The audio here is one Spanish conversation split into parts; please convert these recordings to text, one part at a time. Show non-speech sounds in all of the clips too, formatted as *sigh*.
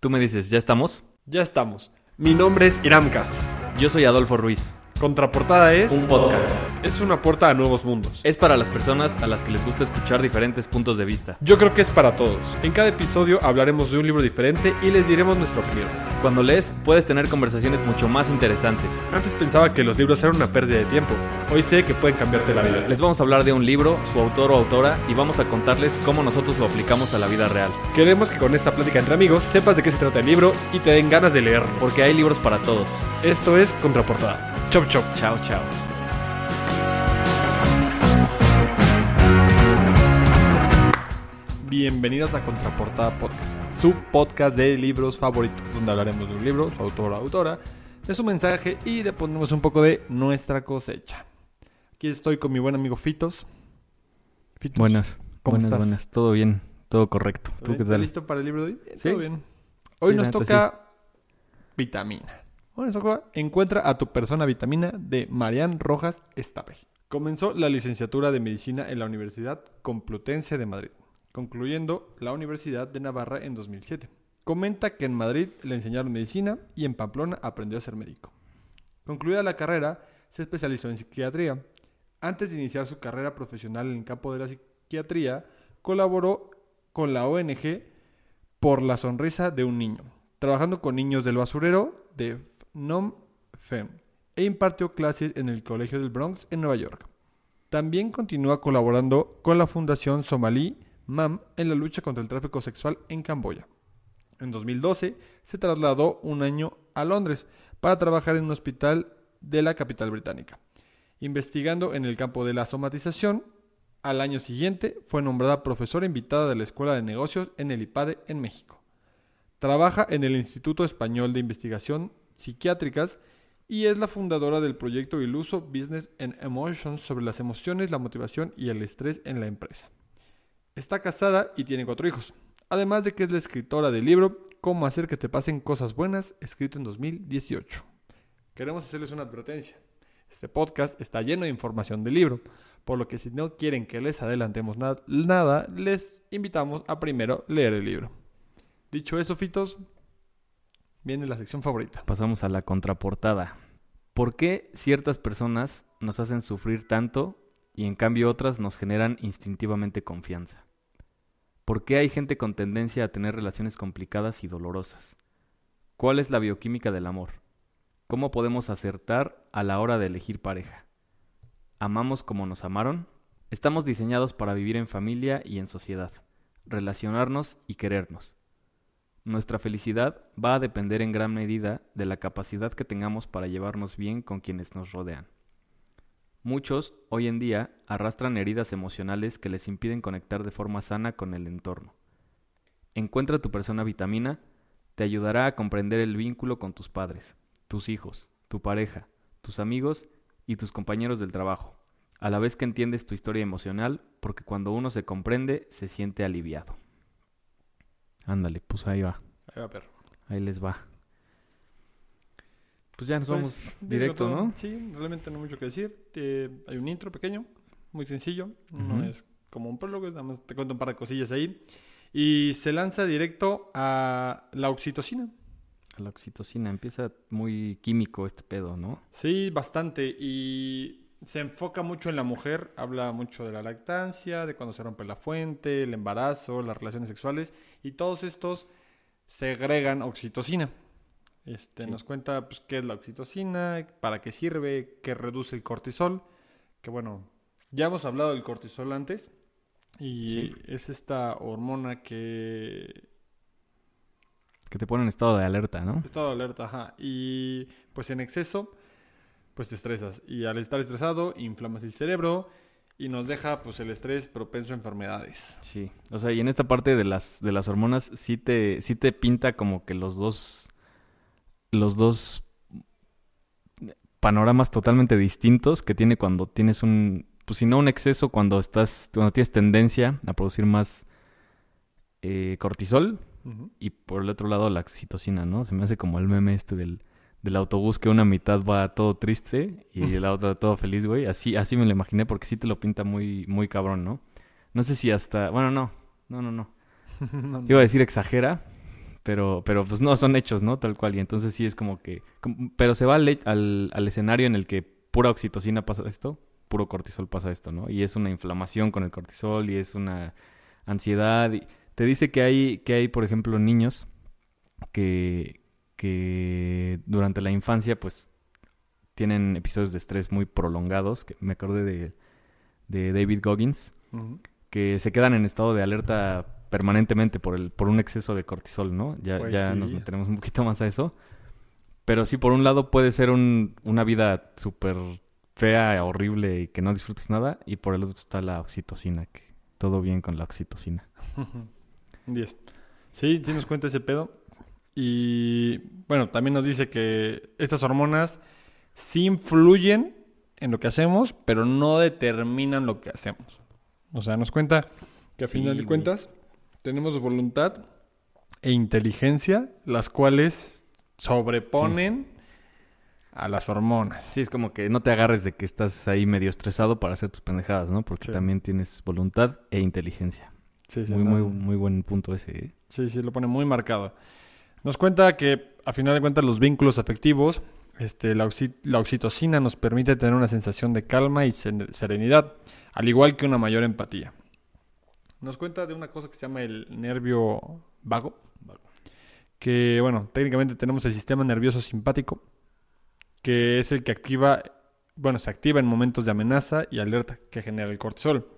Tú me dices, ¿ya estamos? Ya estamos. Mi nombre es Iram Castro. Yo soy Adolfo Ruiz. Contraportada es Un podcast. Es una puerta a nuevos mundos. Es para las personas a las que les gusta escuchar diferentes puntos de vista. Yo creo que es para todos. En cada episodio hablaremos de un libro diferente y les diremos nuestra opinión. Cuando lees, puedes tener conversaciones mucho más interesantes. Antes pensaba que los libros eran una pérdida de tiempo. Hoy sé que pueden cambiarte la vida. Les vamos a hablar de un libro, su autor o autora, y vamos a contarles cómo nosotros lo aplicamos a la vida real. Queremos que con esta plática entre amigos sepas de qué se trata el libro y te den ganas de leerlo. Porque hay libros para todos. Esto es Contraportada. Chop chop. Chao, chao. Bienvenidos a Contraportada Podcast, su podcast de libros favoritos, donde hablaremos de un libro, su autor o autora, de su mensaje y le ponemos un poco de nuestra cosecha. Aquí estoy con mi buen amigo Fitos. Fitos, Buenas. ¿Cómo buenas, estás? buenas. Todo bien. Todo correcto. ¿todo ¿Tú bien? qué listo para el libro de hoy? Sí. Todo bien. Hoy Sí, nos toca vitamina. Hoy nos toca Encuentra a tu persona vitamina de Marian Rojas Estape. Comenzó la licenciatura de medicina en la Universidad Complutense de Madrid, concluyendo la Universidad de Navarra en 2007. Comenta que en Madrid le enseñaron medicina y en Pamplona aprendió a ser médico. Concluida la carrera, se especializó en psiquiatría. Antes de iniciar su carrera profesional en el campo de la psiquiatría, colaboró con la ONG Por la sonrisa de un niño, trabajando con niños del basurero de Nom Fem e impartió clases en el Colegio del Bronx en Nueva York. También continúa colaborando con la Fundación Somalí MAM en la lucha contra el tráfico sexual en Camboya. En 2012 se trasladó un año a Londres para trabajar en un hospital de la capital británica. Investigando en el campo de la somatización, al año siguiente fue nombrada profesora invitada de la Escuela de Negocios en el IPADE en México. Trabaja en el Instituto Español de Investigación Psiquiátricas y es la fundadora del proyecto Iluso Business and Emotions sobre las emociones, la motivación y el estrés en la empresa. Está casada y tiene cuatro hijos, además de que es la escritora del libro Cómo hacer que te pasen cosas buenas, escrito en 2018. Queremos hacerles una advertencia. Este podcast está lleno de información del libro, por lo que si no quieren que les adelantemos na- nada, les invitamos a primero leer el libro. Dicho eso, Fitos, viene la sección favorita. Pasamos a la contraportada. ¿Por qué ciertas personas nos hacen sufrir tanto y en cambio otras nos generan instintivamente confianza? ¿Por qué hay gente con tendencia a tener relaciones complicadas y dolorosas? ¿Cuál es la bioquímica del amor? ¿Cómo podemos acertar a la hora de elegir pareja? ¿Amamos como nos amaron? Estamos diseñados para vivir en familia y en sociedad, relacionarnos y querernos. Nuestra felicidad va a depender en gran medida de la capacidad que tengamos para llevarnos bien con quienes nos rodean. Muchos, hoy en día, arrastran heridas emocionales que les impiden conectar de forma sana con el entorno. Encuentra tu persona vitamina te ayudará a comprender el vínculo con tus padres, tus hijos, tu pareja, tus amigos y tus compañeros del trabajo, a la vez que entiendes tu historia emocional, porque cuando uno se comprende, se siente aliviado. Ándale, pues ahí va. Ahí va, perro. Ahí les va. Pues ya nos Pues, vamos directo, todo. ¿no? Sí, realmente no hay mucho que decir. Eh, hay un intro pequeño, muy sencillo. No es como un prólogo, nada más te cuento un par de cosillas ahí. Y se lanza directo a la oxitocina. La oxitocina empieza muy químico este pedo, ¿no? Sí, bastante. Y se enfoca mucho en la mujer. Habla mucho de la lactancia, de cuando se rompe la fuente, el embarazo, las relaciones sexuales. Y todos estos segregan oxitocina. Este, Sí. Nos cuenta pues, qué es la oxitocina, para qué sirve, qué reduce el cortisol. Que bueno, ya hemos hablado del cortisol antes. Y Sí. es esta hormona que Que te pone en estado de alerta, ¿no? Estado de alerta, ajá. Y pues en exceso, pues te estresas. Y al estar estresado, inflamas el cerebro y nos deja pues el estrés propenso a enfermedades. Sí. O sea, y en esta parte de las, de las hormonas sí te, sí te pinta como que los dos. Los dos panoramas totalmente distintos que tiene cuando tienes un. Pues si no un exceso, cuando estás. Cuando tienes tendencia a producir más eh, cortisol. Y por el otro lado la oxitocina, ¿no? Se me hace como el meme este del, del autobús que una mitad va todo triste y *laughs* la otra todo feliz, güey. Así, así me lo imaginé porque sí te lo pinta muy, muy cabrón, ¿no? No sé si hasta... Bueno, no. No, no, no. *laughs* No, no. Iba a decir exagera, Pero, pero pues no, son hechos, ¿no? Tal cual. Y entonces sí es como que... como- pero se va al, al, al escenario en el que pura oxitocina pasa esto, puro cortisol pasa esto, ¿no? Y es una inflamación con el cortisol y es una ansiedad. Y te dice que hay, que hay, por ejemplo, niños que, que durante la infancia, pues, tienen episodios de estrés muy prolongados. Que me acordé de, de David Goggins, que se quedan en estado de alerta permanentemente por el por un exceso de cortisol, ¿no? Ya, Pues ya sí. nos meteremos un poquito más a eso. Pero sí, por un lado puede ser un- una vida súper fea, horrible y que no disfrutes nada. Y por el otro está la oxitocina, que todo bien con la oxitocina. *laughs* Un 10. Sí, sí nos cuenta ese pedo. Y bueno, también nos dice que estas hormonas sí influyen en lo que hacemos, pero no determinan lo que hacemos. O sea, nos cuenta que a Sí, final de cuentas tenemos voluntad e inteligencia, las cuales sobreponen a las hormonas. Sí, es como que no te agarres de que estás ahí medio estresado para hacer tus pendejadas, ¿no? Porque Sí. también tienes voluntad e inteligencia. Sí, sí, Muy, no- muy, muy buen punto ese, ¿eh? Sí, sí, lo pone muy marcado. Nos cuenta que, a final de cuentas, los vínculos afectivos, este, la, oxi- la oxitocina nos permite tener una sensación de calma y serenidad, al igual que una mayor empatía. Nos cuenta de una cosa que se llama el nervio vago, que, bueno, técnicamente tenemos el sistema nervioso simpático, que es el que activa, bueno, se activa en momentos de amenaza y alerta que genera el cortisol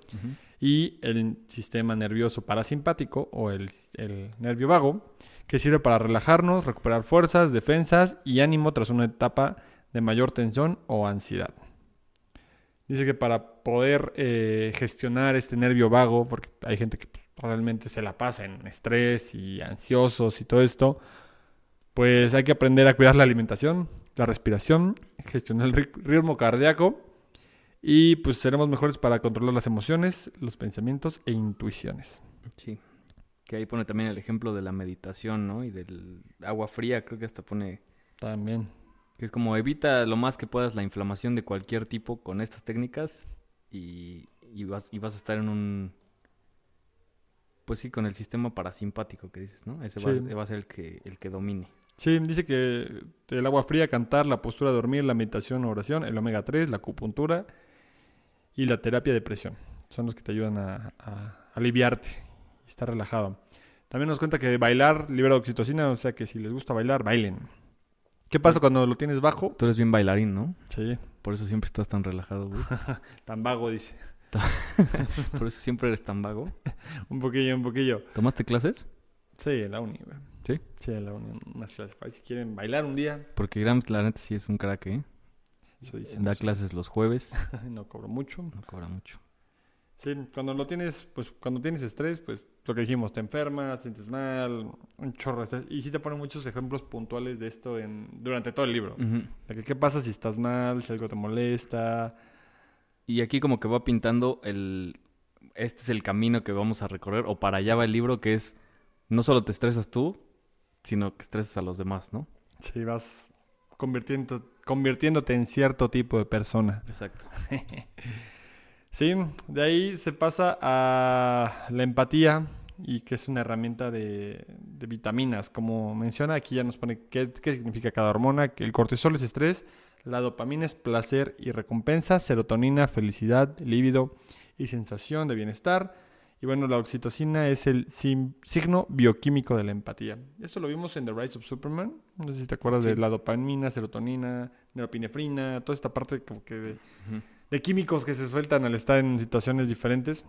y el sistema nervioso parasimpático o el, el nervio vago, que sirve para relajarnos, recuperar fuerzas, defensas y ánimo tras una etapa de mayor tensión o ansiedad. Dice que para poder eh, gestionar este nervio vago, porque hay gente que pues, realmente se la pasa en estrés y ansiosos y todo esto, pues hay que aprender a cuidar la alimentación, la respiración, gestionar el ri- ritmo cardíaco y pues seremos mejores para controlar las emociones, los pensamientos e intuiciones. Sí. Que ahí pone también el ejemplo de la meditación, ¿no? Y del agua fría, creo que hasta pone También. Que es como evita lo más que puedas la inflamación de cualquier tipo con estas técnicas y, y vas, y vas a estar en un... Pues sí, con el sistema parasimpático que dices, ¿no? Ese va, Sí. va a ser el que, el que domine. Sí, dice que el agua fría, cantar, la postura de dormir, la meditación, oración, el omega 3, la acupuntura y la terapia de presión. Son los que te ayudan a, a aliviarte y estar relajado. También nos cuenta que bailar libera oxitocina, o sea que si les gusta bailar, bailen. ¿Qué pasa cuando lo tienes bajo? Tú eres bien bailarín, ¿no? Sí, Por eso siempre estás tan relajado, güey. *laughs* tan vago, dice. *laughs* Por eso siempre eres tan vago. *laughs* Un poquillo, un poquillo. ¿Tomaste clases? Sí, en la uni, güey. ¿Sí? Sí, en la uni, unas clases. Ahí Si quieren bailar un día, Porque Grams, la neta, sí es un crack, ¿eh? eso dicen. Da eso. clases los jueves. No cobro mucho. No cobra mucho. Sí, cuando lo tienes, pues cuando tienes estrés, pues lo que dijimos, te enfermas, te sientes mal, un chorro de estrés. Y sí te ponen muchos ejemplos puntuales de esto en, durante todo el libro. De que, ¿Qué pasa si estás mal, si algo te molesta? Y aquí como que va pintando el... Este es el camino que vamos a recorrer, o para allá va el libro, que es no solo te estresas tú, sino que estresas a los demás, ¿no? Si vas convirtiendo, convirtiéndote en cierto tipo de persona. Exacto. *laughs* Sí, de ahí se pasa a la empatía y que es una herramienta de, de vitaminas. Como menciona, aquí ya nos pone qué, qué significa cada hormona, que el cortisol es estrés, la dopamina es placer y recompensa, serotonina, felicidad, líbido y sensación de bienestar. Y bueno, la oxitocina es el signo bioquímico de la empatía. Esto lo vimos en The Rise of Superman. No sé si te acuerdas Sí. de la dopamina, serotonina, neuropinefrina, toda esta parte como que de. De químicos que se sueltan al estar en situaciones diferentes.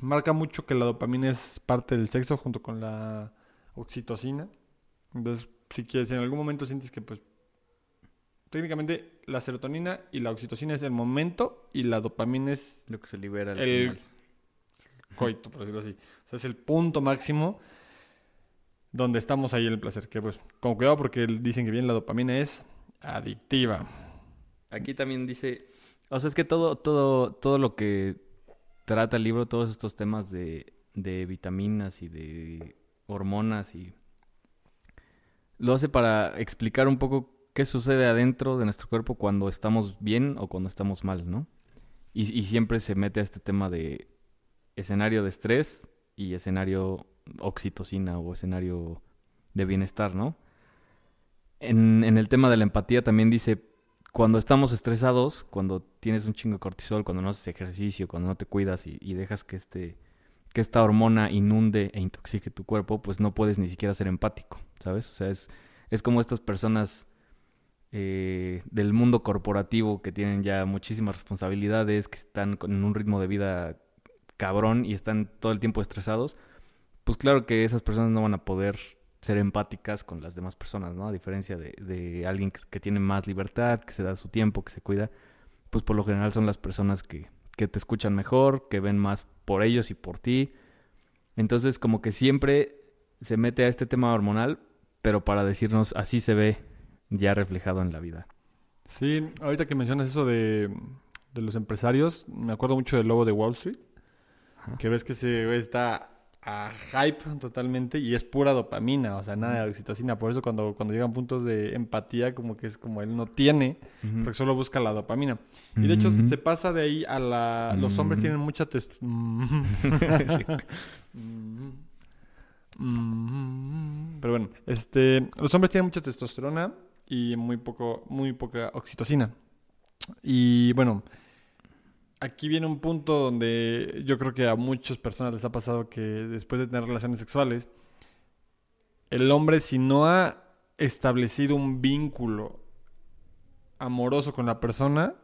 Marca mucho que la dopamina es parte del sexo junto con la oxitocina. Entonces, si quieres, en algún momento sientes que, pues, técnicamente la serotonina y la oxitocina es el momento y la dopamina es Lo que se libera al El- final. coito, por decirlo así. O sea, es el punto máximo donde estamos ahí en el placer. Que, pues, con cuidado porque dicen que bien la dopamina es adictiva. Aquí también dice, o sea, es que todo, todo, todo lo que trata el libro, todos estos temas de, de vitaminas y de hormonas y lo hace para explicar un poco qué sucede adentro de nuestro cuerpo cuando estamos bien o cuando estamos mal, ¿no? Y, y siempre se mete a este tema de escenario de estrés y escenario oxitocina o escenario de bienestar, ¿no? En, en el tema de la empatía también dice, cuando estamos estresados, cuando tienes un chingo de cortisol, cuando no haces ejercicio, cuando no te cuidas y, dejas que, este, que esta hormona inunde e intoxique tu cuerpo, pues no puedes ni siquiera ser empático, ¿sabes? O sea, es, es como estas personas eh, del mundo corporativo que tienen ya muchísimas responsabilidades, que están con un ritmo de vida cabrón y están todo el tiempo estresados, pues claro que esas personas no van a poder ser empáticas con las demás personas, ¿no? A diferencia de, de alguien que, que, tiene más libertad, que se da su tiempo, que se cuida, pues por lo general son las personas que, que te escuchan mejor, que ven más por ellos y por ti. Entonces como que siempre se mete a este tema hormonal, pero para decirnos así se ve ya reflejado en la vida. Sí, ahorita que mencionas eso de, de los empresarios, me acuerdo mucho del lobo de Wall Street, Ajá. que ves que se está a hype totalmente y es pura dopamina, o sea, nada de oxitocina. Por eso cuando, cuando llegan puntos de empatía, como que es como él no tiene, uh -huh. porque solo busca la dopamina. Y de hecho uh -huh. se pasa de ahí a la... Los uh -huh. hombres tienen mucha test... *laughs* Pero bueno, este, los hombres tienen mucha testosterona y muy poco, muy poca oxitocina. Y bueno, aquí viene un punto donde yo creo que a muchas personas les ha pasado que después de tener relaciones sexuales, el hombre si no ha establecido un vínculo amoroso con la persona,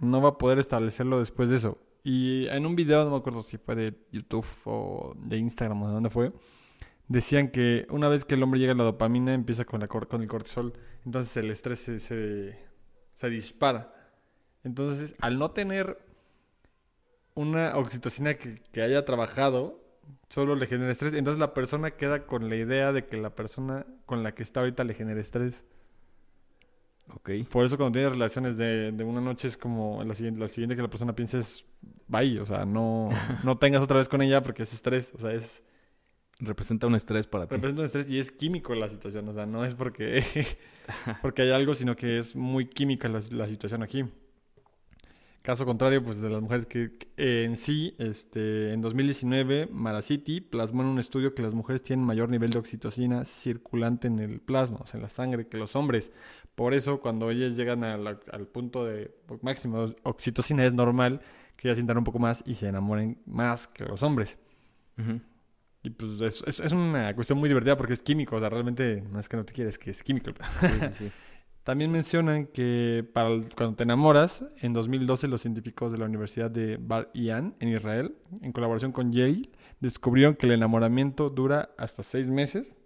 no va a poder establecerlo después de eso. Y en un video, no me acuerdo si fue de YouTube o de Instagram o de dónde fue, decían que una vez que el hombre llega a la dopamina, empieza con, la, con el cortisol, entonces el estrés se, se, se dispara. Entonces, al no tener una oxitocina que, que, haya trabajado solo le genera estrés. Entonces la persona queda con la idea de que la persona con la que está ahorita le genera estrés. Ok. Por eso cuando tienes relaciones de, de una noche es como la siguiente, la siguiente que la persona piensa es bye. O sea, no, *laughs* no tengas otra vez con ella porque es estrés. O sea, es... Representa un estrés para ti. Representa un estrés y es químico la situación. O sea, no es porque, *laughs* porque hay algo, sino que es muy química la, la situación aquí. Caso contrario, pues de las mujeres que, que en sí, este, en 2019, Maraciti plasmó en un estudio que las mujeres tienen mayor nivel de oxitocina circulante en el plasma, o sea, en la sangre, que los hombres. Por eso, cuando ellas llegan al punto de máximo de oxitocina, es normal que ellas sientan un poco más y se enamoren más que los hombres. Uh -huh. Y pues es, es, es, una cuestión muy divertida porque es químico, o sea, realmente no es que no te quieres, es que es químico. Sí, sí, sí. *laughs* También mencionan que para cuando te enamoras, en 2012 los científicos de la Universidad de Bar Ilan en Israel, en colaboración con Yale, descubrieron que el enamoramiento dura hasta seis meses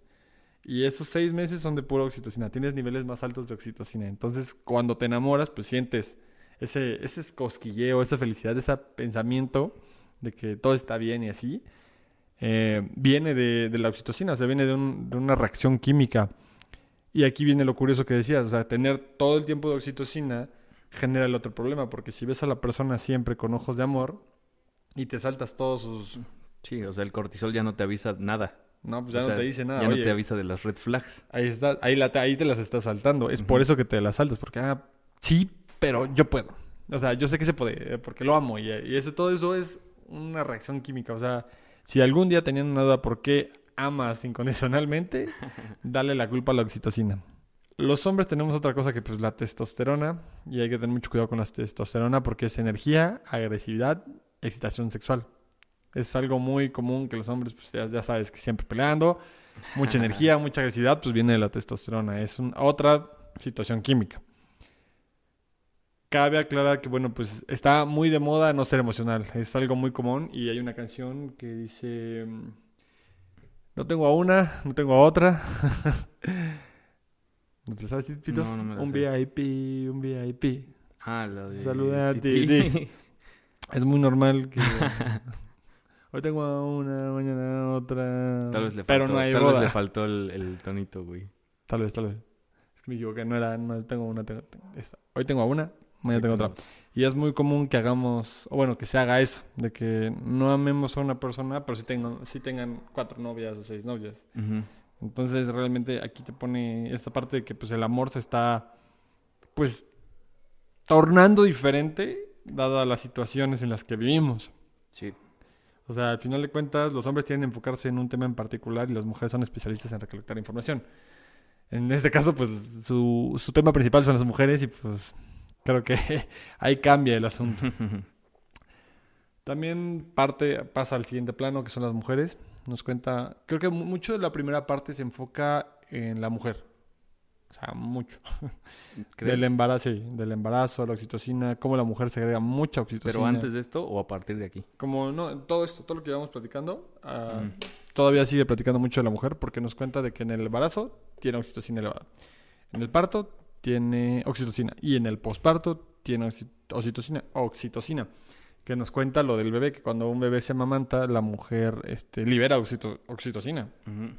y esos seis meses son de pura oxitocina. Tienes niveles más altos de oxitocina. Entonces, cuando te enamoras, pues sientes ese, ese cosquilleo, esa felicidad, ese pensamiento de que todo está bien y así. Eh, viene de, de, la oxitocina, o sea, viene de una reacción química. Y aquí viene lo curioso que decías, o sea, tener todo el tiempo de oxitocina genera el otro problema, porque si ves a la persona siempre con ojos de amor y te saltas todos sus... Sí, o sea, el cortisol ya no te avisa nada. No, pues ya o no te dice nada. Ya Oye, no te avisa de las red flags. Ahí, está, ahí, la, ahí te las estás saltando. Es uh -huh. por eso que te las saltas, porque, ah, sí, pero yo puedo. O sea, yo sé que se puede, eh, porque lo amo. Y, y eso, todo eso es una reacción química. O sea, si algún día tenían una duda por qué amas incondicionalmente, *laughs* dale la culpa a la oxitocina. Los hombres tenemos otra cosa que pues la testosterona y hay que tener mucho cuidado con la testosterona porque es energía, agresividad, excitación sexual. Es algo muy común que los hombres pues ya, ya sabes que siempre peleando, mucha energía, *laughs* mucha agresividad, pues viene de la testosterona. Es un, otra situación química. Cabe aclarar que, bueno, pues está muy de moda no ser emocional. Es algo muy común y hay una canción que dice... No tengo a una, no tengo a otra. *laughs* ¿No te sabes, Pitos? No, no me un sé. VIP, un VIP. Ah, lo de... Saluda a ti. *laughs* Es muy normal que... *laughs* Hoy tengo a una, mañana a otra. Tal vez le faltó, Pero no hay tal boda. vez le faltó el, el tonito, güey. Tal vez, tal vez. Es que me equivoqué. No era... No tengo una... Tengo, tengo esta. Hoy tengo a una, mañana tengo otra. Y es muy común que hagamos... O bueno, que se haga eso. De que no amemos a una persona, pero sí, tengan, sí tengan cuatro novias o seis novias. Uh -huh. Entonces realmente aquí te pone esta parte de que pues el amor se está pues tornando diferente dadas las situaciones en las que vivimos. Sí. O sea, al final de cuentas, los hombres tienen que enfocarse en un tema en particular y las mujeres son especialistas en recolectar información. En este caso, pues su, su tema principal son las mujeres y pues creo que *laughs* ahí cambia el asunto. *laughs* También parte pasa al siguiente plano, que son las mujeres. Nos cuenta, creo que mu- mucho de la primera parte se enfoca en la mujer. O sea, mucho. *laughs* ¿Crees? Del embarazo, sí, del embarazo, la oxitocina, cómo la mujer se agrega mucha oxitocina. Pero antes de esto o a partir de aquí. Como no, todo esto, todo lo que llevamos platicando, Ujú. todavía sigue platicando mucho de la mujer porque nos cuenta de que en el embarazo tiene oxitocina elevada. En el parto tiene oxitocina y en el posparto tiene oxi- oxitocina, oxitocina, que nos cuenta lo del bebé, que cuando un bebé se amamanta, la mujer este, libera oxito- oxitocina.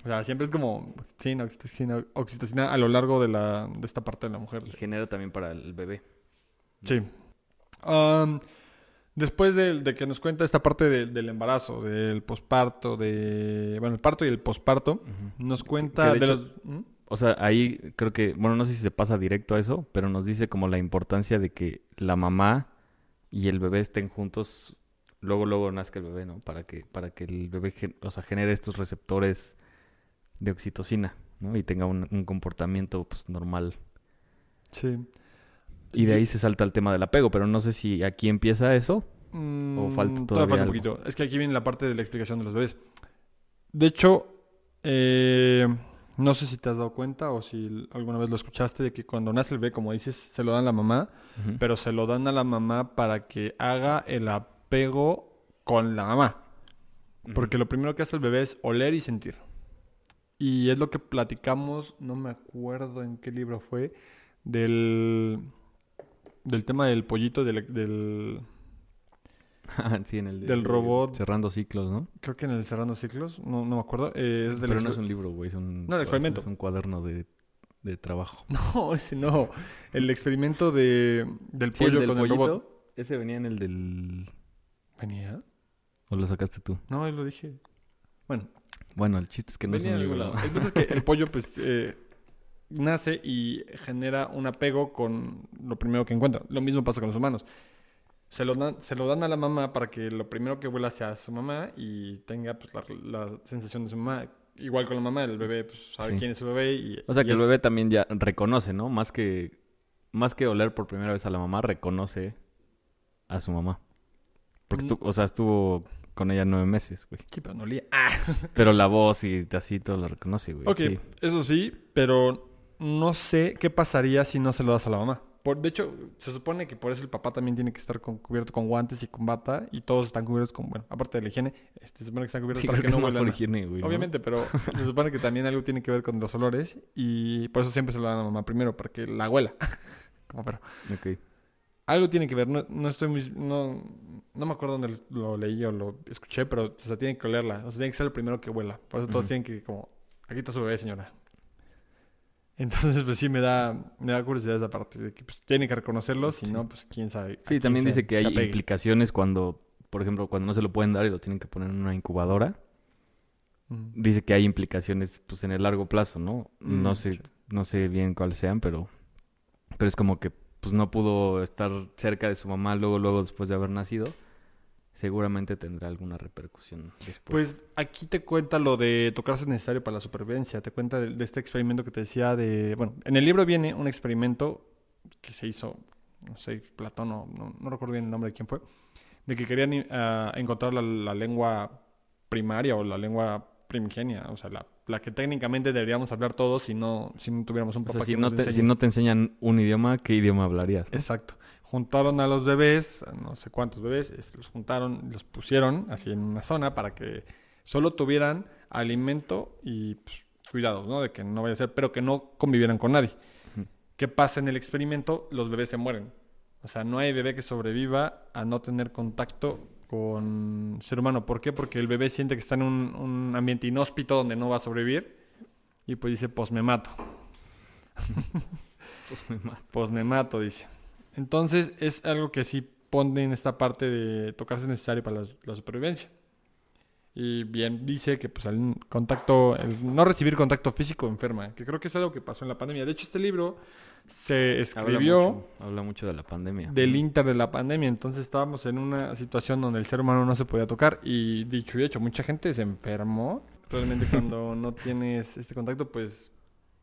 O sea, siempre es como, sí, oxitocina, oxitocina a lo largo de, la, de esta parte de la mujer. Y genera también para el bebé. Sí. Después de, de que nos cuenta esta parte de- del embarazo, del posparto, de... Bueno, el parto y el posparto, nos cuenta de, los... ¿Mm? O sea, ahí creo que, bueno, no sé si se pasa directo a eso, pero nos dice como la importancia de que la mamá y el bebé estén juntos, luego, luego nazca el bebé, ¿no? Para que, para que el bebé, o sea, genere estos receptores de oxitocina, ¿no? Y tenga un, un comportamiento, pues, normal. Sí. Y de ahí se salta el tema del apego, pero no sé si aquí empieza eso. Mm, falta todavía todavía falta un poquito. Es que aquí viene la parte de la explicación de los bebés. De hecho, eh, no sé si te has dado cuenta o si alguna vez lo escuchaste, de que cuando nace el bebé, como dices, se lo dan a la mamá, pero se lo dan a la mamá para que haga el apego con la mamá. Porque lo primero que hace el bebé es oler y sentir. Y es lo que platicamos, no me acuerdo en qué libro fue, del, del tema del pollito, del, del- *laughs* sí, en el de- del de robot. Cerrando ciclos, ¿no? creo que en el Cerrando Ciclos, no, no me acuerdo. eh, es del Pero no es un libro, güey, es un, No, el experimento. Es un cuaderno de, de trabajo. *laughs* No, ese no. El experimento de, del Sí, el pollo del con el robot. Ese venía en el del... ¿Venía? ¿O lo sacaste tú? No, ahí lo dije. Bueno, Bueno, el chiste es que no venía es un libro. lado. El es que el *laughs* pollo, pues, eh, nace y genera un apego con lo primero que encuentra. Lo mismo pasa con los humanos. Se lo, dan, se lo dan a la mamá para que lo primero que huela sea su mamá y tenga pues, la, la sensación de su mamá. Igual con la mamá, el bebé pues, sabe Sí. quién es su bebé. Y, O sea y que el bebé también ya reconoce, ¿no? Más que, más que oler por primera vez a la mamá, reconoce a su mamá. Porque, Mm. estu- o sea, estuvo con ella nueve meses, güey. Sí, pero no olía. Ah, *laughs* Pero la voz y así todo lo reconoce, güey. ok, Sí. eso sí, pero no sé qué pasaría si no se lo das a la mamá. Por, de hecho, se supone que por eso el papá también tiene que estar con- cubierto con guantes y con bata y todos están cubiertos con, bueno, aparte de la higiene, este, se supone que están cubiertos Sí, para que, que no huelan. higiene, güey. ¿no? Obviamente, pero *laughs* se supone que también algo tiene que ver con los olores y por eso siempre se lo dan a la mamá primero, para que la huela. *laughs* Como pero Ok. algo tiene que ver, no, no estoy muy, no, no me acuerdo dónde lo leí o lo escuché, pero o sea, tiene que olerla, o sea, tiene que ser el primero que huela. Por eso todos tienen que como, aquí está su bebé, señora. Entonces, pues sí me da, me da curiosidad esa parte de que pues, tiene que reconocerlo, si Sí. no, pues quién sabe. Sí, también se- dice que hay implicaciones cuando, por ejemplo, cuando no se lo pueden dar y lo tienen que poner en una incubadora. Mm. Dice que hay implicaciones, pues, en el largo plazo, ¿no? No Mm, sé, sí. no sé bien cuáles sean, pero, pero es como que, pues, no pudo estar cerca de su mamá luego, luego después de haber nacido. Seguramente tendrá alguna repercusión después. Pues aquí te cuenta lo de tocarse es necesario para la supervivencia. Te cuenta de, de este experimento que te decía de... Bueno, en el libro viene un experimento que se hizo, no sé, Platón, o no, no recuerdo bien el nombre de quién fue, de que querían ah, encontrar la, la lengua primaria o la lengua primigenia, o sea, la, la que técnicamente deberíamos hablar todos si no, si no tuviéramos un O papá sea, si que no, nos te, si no te enseñan un idioma, ¿qué idioma hablarías? Exacto. Juntaron a los bebés, no sé cuántos bebés, los juntaron, los pusieron así en una zona para que solo tuvieran alimento y pues, cuidados, ¿no? De que no vaya a ser, pero que no convivieran con nadie. ¿Qué pasa en el experimento? Los bebés se mueren. O sea, no hay bebé que sobreviva a no tener contacto con ser humano. ¿Por qué? Porque el bebé siente que está en un, un ambiente inhóspito donde no va a sobrevivir y pues dice, pues me mato. *laughs* Pues me mato. Pues me mato, dice. Entonces es algo que sí pone en esta parte de tocarse es necesario para la, la supervivencia. Y bien, dice que pues el contacto, el no recibir contacto físico enferma, que creo que es algo que pasó en la pandemia. De hecho, este libro se escribió Habla mucho, habla mucho de la pandemia. del inter de la pandemia, entonces estábamos en una situación donde el ser humano no se podía tocar y dicho y hecho, mucha gente se enfermó. Realmente cuando no tienes este contacto, pues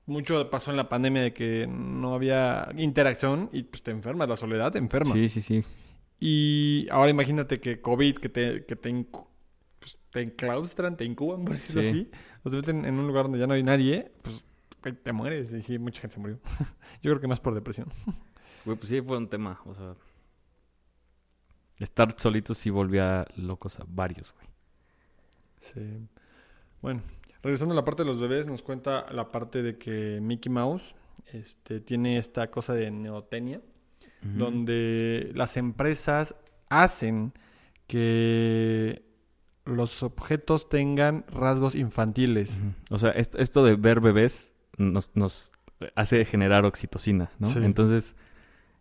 mucho pasó en la pandemia de que no había interacción y pues te enfermas, la soledad te enferma. Sí, sí, sí. Y ahora imagínate que COVID, que te, que te, incu- pues, te enclaustran, te incuban, por decirlo Sí. así, o te meten en un lugar donde ya no hay nadie, pues te mueres. Y sí, mucha gente se murió. *laughs* Yo creo que más por depresión. Güey, pues sí fue un tema, o sea... Estar solitos sí volvía locos a varios, güey. Sí. Bueno, regresando a la parte de los bebés, nos cuenta la parte de que Mickey Mouse este, tiene esta cosa de neotenia, donde las empresas hacen que los objetos tengan rasgos infantiles. O sea, esto, esto de ver bebés nos, nos hace generar oxitocina, ¿no? Sí. Entonces,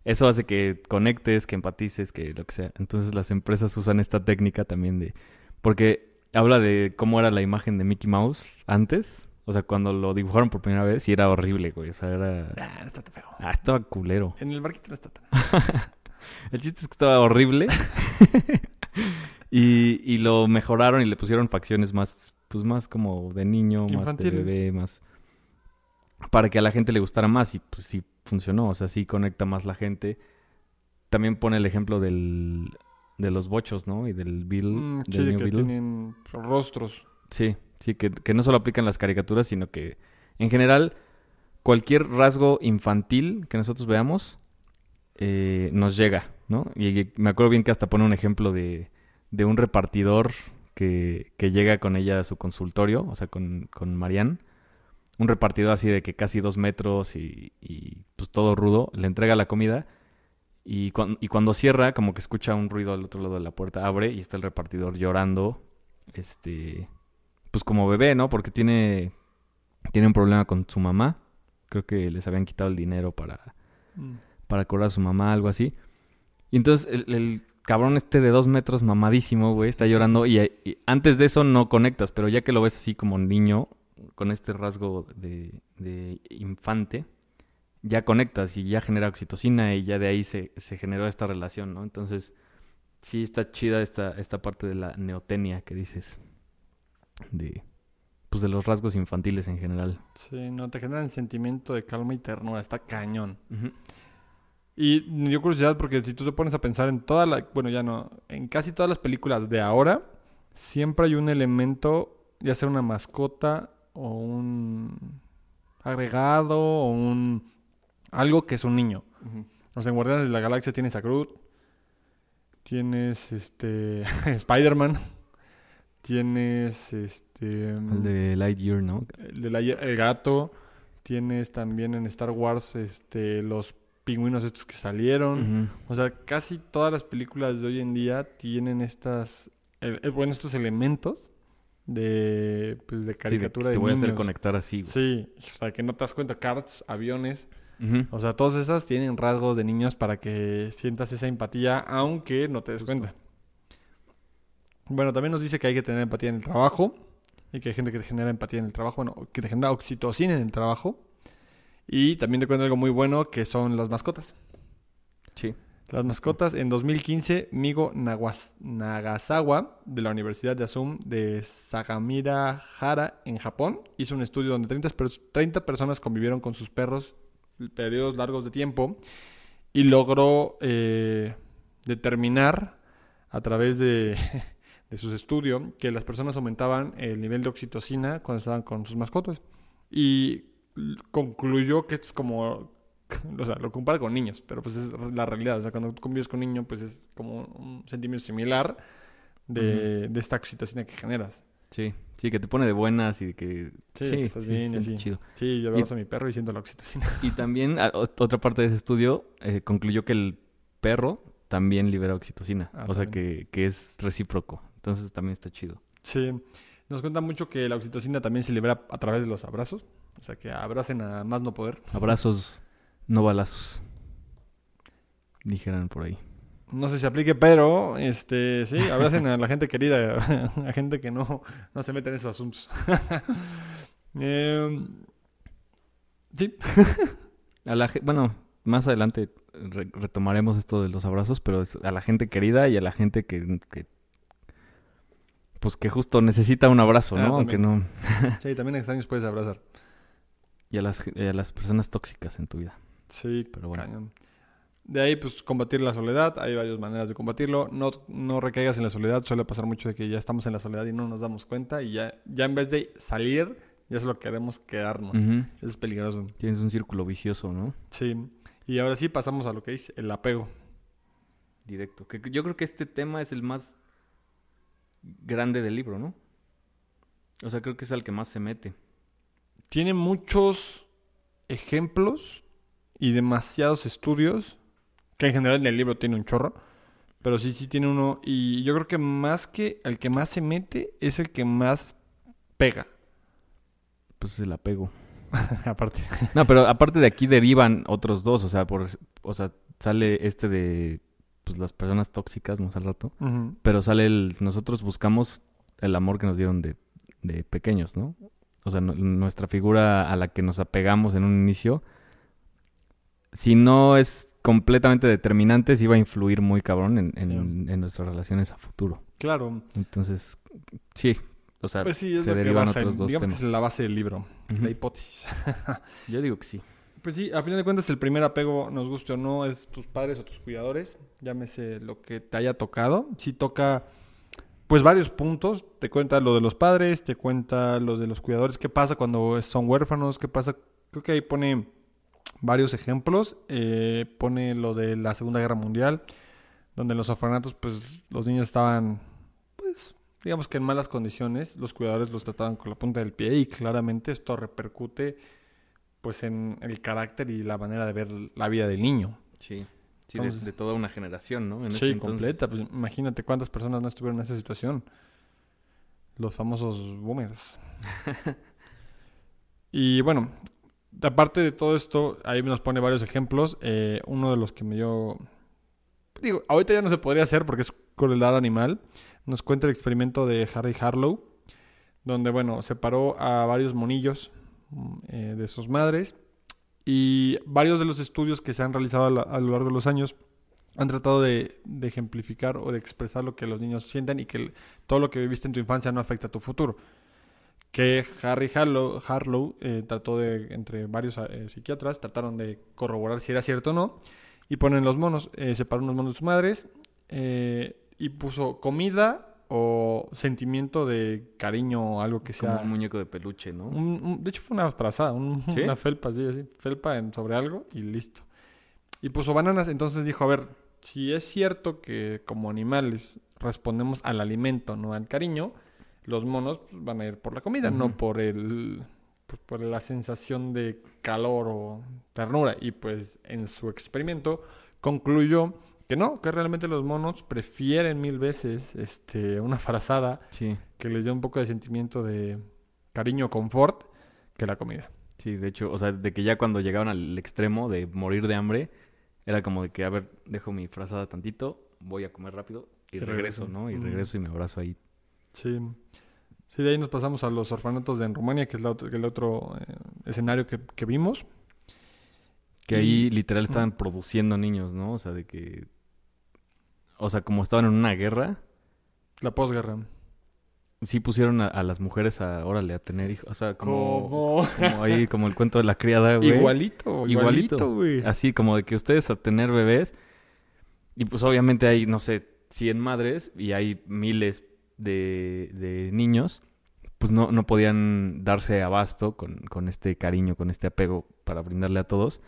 eso hace que conectes, que empatices, que lo que sea. Entonces, las empresas usan esta técnica también de... Porque habla de cómo era la imagen de Mickey Mouse antes. O sea, cuando lo dibujaron por primera vez, y era horrible, güey. O sea, era... Ah, no está tan feo. Ah, estaba culero. En el barquito no está tan. *laughs* El chiste es que estaba horrible. *laughs* y, y lo mejoraron y le pusieron facciones más, pues más como de niño, más de bebé, más... Para que a la gente le gustara más y pues sí funcionó, o sea, sí conecta más la gente. También pone el ejemplo del, de los bochos, ¿no? Y del Bill, Mm, sí, del de New que Beetle. tienen rostros. Sí, sí, que, que no solo aplican las caricaturas, sino que en general cualquier rasgo infantil que nosotros veamos eh, nos llega, ¿no? Y, y me acuerdo bien que hasta pone un ejemplo de, de un repartidor que, que llega con ella a su consultorio, o sea, con, con Marianne. Un repartidor así de que casi dos metros y, y, pues todo rudo, le entrega la comida y, cuan- y cuando cierra como que escucha un ruido al otro lado de la puerta, abre y está el repartidor llorando, este, pues como bebé, ¿no? Porque tiene, tiene un problema con su mamá. Creo que les habían quitado el dinero para, Mm. para curar a su mamá, algo así. Y entonces el, el cabrón este de dos metros, mamadísimo, güey, está llorando. Y, y antes de eso no conectas, pero ya que lo ves así como niño, con este rasgo de, de infante, ya conectas y ya genera oxitocina y ya de ahí se, se generó esta relación, ¿no? Entonces, sí está chida esta, esta parte de la neotenia que dices. De, pues de los rasgos infantiles en general. Sí, no, te generan sentimiento de calma y ternura. Está cañón. Y dio curiosidad porque si tú te pones a pensar en toda la, bueno, ya no, en casi todas las películas de ahora, siempre hay un elemento, ya sea una mascota o un agregado o un algo que es un niño. O sea, en Guardianes de la Galaxia tienes a Groot, tienes este *laughs* Spider-Man, tienes este El de Lightyear, ¿no? el, de la- el gato, tienes también en Star Wars este los pingüinos estos que salieron. O sea, casi todas las películas de hoy en día tienen estas, el- el- bueno, estos elementos de, pues, de Sí, de- caricatura te de voy a hacer conectar así, güey. Sí, o sea, que no te das cuenta, carts, aviones, O sea, todas esas tienen rasgos de niños para que sientas esa empatía, aunque no te des cuenta. Bueno, también nos dice que hay que tener empatía en el trabajo y que hay gente que te genera empatía en el trabajo, bueno, que te genera oxitocina en el trabajo. Y también te cuento algo muy bueno que son las mascotas. Sí. Las mascotas, en 2015, Migo Nawas- Nagasawa, de la Universidad de Asum de Sagamira Hara, en Japón, hizo un estudio donde 30, pers- 30 personas convivieron con sus perros periodos largos de tiempo y logró eh, determinar a través de, *laughs* de sus estudios que las personas aumentaban el nivel de oxitocina cuando estaban con sus mascotas. Y concluyó que esto es como *laughs* o sea, lo compara con niños, pero pues es la realidad. O sea, cuando tú convives con un niño, pues es como un sentimiento similar de, de esta oxitocina que generas. Sí, sí, que te pone de buenas y de que... Sí, que estás bien y chido. Sí, yo abrazo a mi perro y siento la oxitocina. Y también a- ot- otra parte de ese estudio eh, concluyó que el perro también libera oxitocina. Ah, o sea, que, que es recíproco. Entonces también está chido. Sí, nos cuenta mucho que la oxitocina también se libera a través de los abrazos. O sea, que abracen a más no poder. Abrazos, no balazos. Dijeran por ahí. No sé si aplique, pero este sí, abracen a la gente querida, *laughs* a gente que no, no se mete en esos asuntos. *laughs* Eh, sí. *laughs* A la, bueno, más adelante re- retomaremos esto de los abrazos, pero es a la gente querida y a la gente que, que- pues que justo necesita un abrazo, Ah, ¿no? Aunque no. Sí, también extraños puedes abrazar. Y a las, y a las personas tóxicas en tu vida. Sí, Pero bueno. cañón. De ahí, pues, combatir la soledad. Hay varias maneras de combatirlo. No, no recaigas en la soledad. Suele pasar mucho de que ya estamos en la soledad y no nos damos cuenta. Y ya, ya en vez de salir, ya solo queremos quedarnos. Ujú. Eso es peligroso. Tienes un círculo vicioso, ¿no? Sí. Y ahora sí pasamos a lo que dice el apego. Directo. Que yo creo que este tema es el más grande del libro, ¿no? O sea, creo que es al que más se mete. Tiene muchos ejemplos y demasiados estudios. Que en general en el libro tiene un chorro. Pero sí, sí tiene uno. Y yo creo que más que el que más se mete es el que más pega. Pues es el apego. *laughs* Aparte. No, pero aparte de aquí derivan otros dos. O sea, por, o sea, sale este de pues, las personas tóxicas, más al rato. Pero sale el. Nosotros buscamos el amor que nos dieron de, de pequeños, ¿no? O sea, no- nuestra figura a la que nos apegamos en un inicio. Si no es completamente determinante, sí va a influir muy cabrón en, en- en nuestras relaciones a futuro. Claro. Entonces, sí. O sea, Pues sí, es se lo que derivan basa otros dos digamos temas. que es la base del libro. La hipótesis. *laughs* Yo digo que sí. Pues sí, a final de cuentas el primer apego, nos guste o no, es tus padres o tus cuidadores. Llámese lo que te haya tocado. Sí toca, pues varios puntos. Te cuenta lo de los padres, te cuenta lo de los cuidadores. ¿Qué pasa cuando son huérfanos? ¿Qué pasa? Creo que ahí pone varios ejemplos. Eh, pone lo de la Segunda Guerra Mundial, donde en los orfanatos, pues los niños estaban, pues, digamos que en malas condiciones. Los cuidadores los trataban con la punta del pie y claramente esto repercute pues en el carácter y la manera de ver la vida del niño. Sí. Sí, de, Entonces- de toda una generación, ¿no? En sí, completa. Pues imagínate cuántas personas no estuvieron en esa situación. Los famosos boomers. *laughs* y bueno, aparte de todo esto, ahí nos pone varios ejemplos. Eh, uno de los que me dio... Digo, ahorita ya no se podría hacer porque es crueldad animal. Nos cuenta el experimento de Harry Harlow, donde, bueno, separó a varios monillos mm, eh, de sus madres. Y varios de los estudios que se han realizado a, la- a lo largo de los años han tratado de, ejemplificar o de expresar lo que los niños sienten y que todo lo que viviste en tu infancia no afecta a tu futuro. Que Harry Harlow, Harlow eh, trató de, entre varios eh, psiquiatras, trataron de corroborar si era cierto o no. Y ponen los monos, eh, separó unos monos de sus madres eh, y puso comida o sentimiento de cariño o algo que Como sea. un muñeco de peluche, ¿no? Un- un- de hecho, fue una frazada, un- ¿Sí? *laughs* una felpa, así, así, felpa en- sobre algo y listo. Y puso bananas, entonces dijo, a ver, si es cierto que como animales respondemos al alimento, no al cariño, los monos pues, van a ir por la comida, no por el por, por la sensación de calor o ternura. Y pues en su experimento concluyó que no, que realmente los monos prefieren mil veces este, una frazada Sí. que les dé un poco de sentimiento de cariño, confort, que la comida. Sí, de hecho, o sea, de que ya cuando llegaban al extremo de morir de hambre, era como de que, a ver, dejo mi frazada tantito, voy a comer rápido y Y regreso, regreso. ¿no? Y Mm. regreso y me abrazo ahí. Sí. Sí, de ahí nos pasamos a los orfanatos de en Rumania, que es la otro- que el otro eh, escenario que, que vimos. Que Y- ahí literal estaban produciendo niños, ¿no? O sea, de que... O sea, como estaban en una guerra, La posguerra. sí pusieron a, a las mujeres a, órale, a tener hijos. O sea, como... Como... Ahí, como el cuento de la criada, güey. Igualito, Igualito. igualito, güey. Así como de que ustedes a tener bebés. Y pues obviamente hay, no sé, 100 madres y hay miles de, niños. Pues no, no podían darse abasto con, con este cariño, con este apego para brindarle a todos.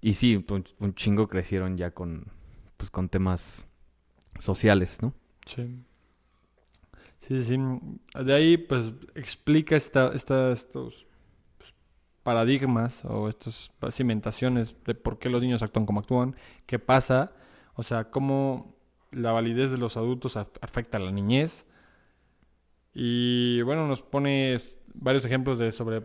Y sí, un, chingo crecieron ya con, pues, con temas sociales, ¿no? Sí. Sí, sí. De ahí, pues, explica esta, esta, estos pues, paradigmas o estas cimentaciones de por qué los niños actúan como actúan, qué pasa, o sea, cómo la validez de los adultos af- afecta a la niñez. Y bueno, nos pone varios ejemplos de sobre,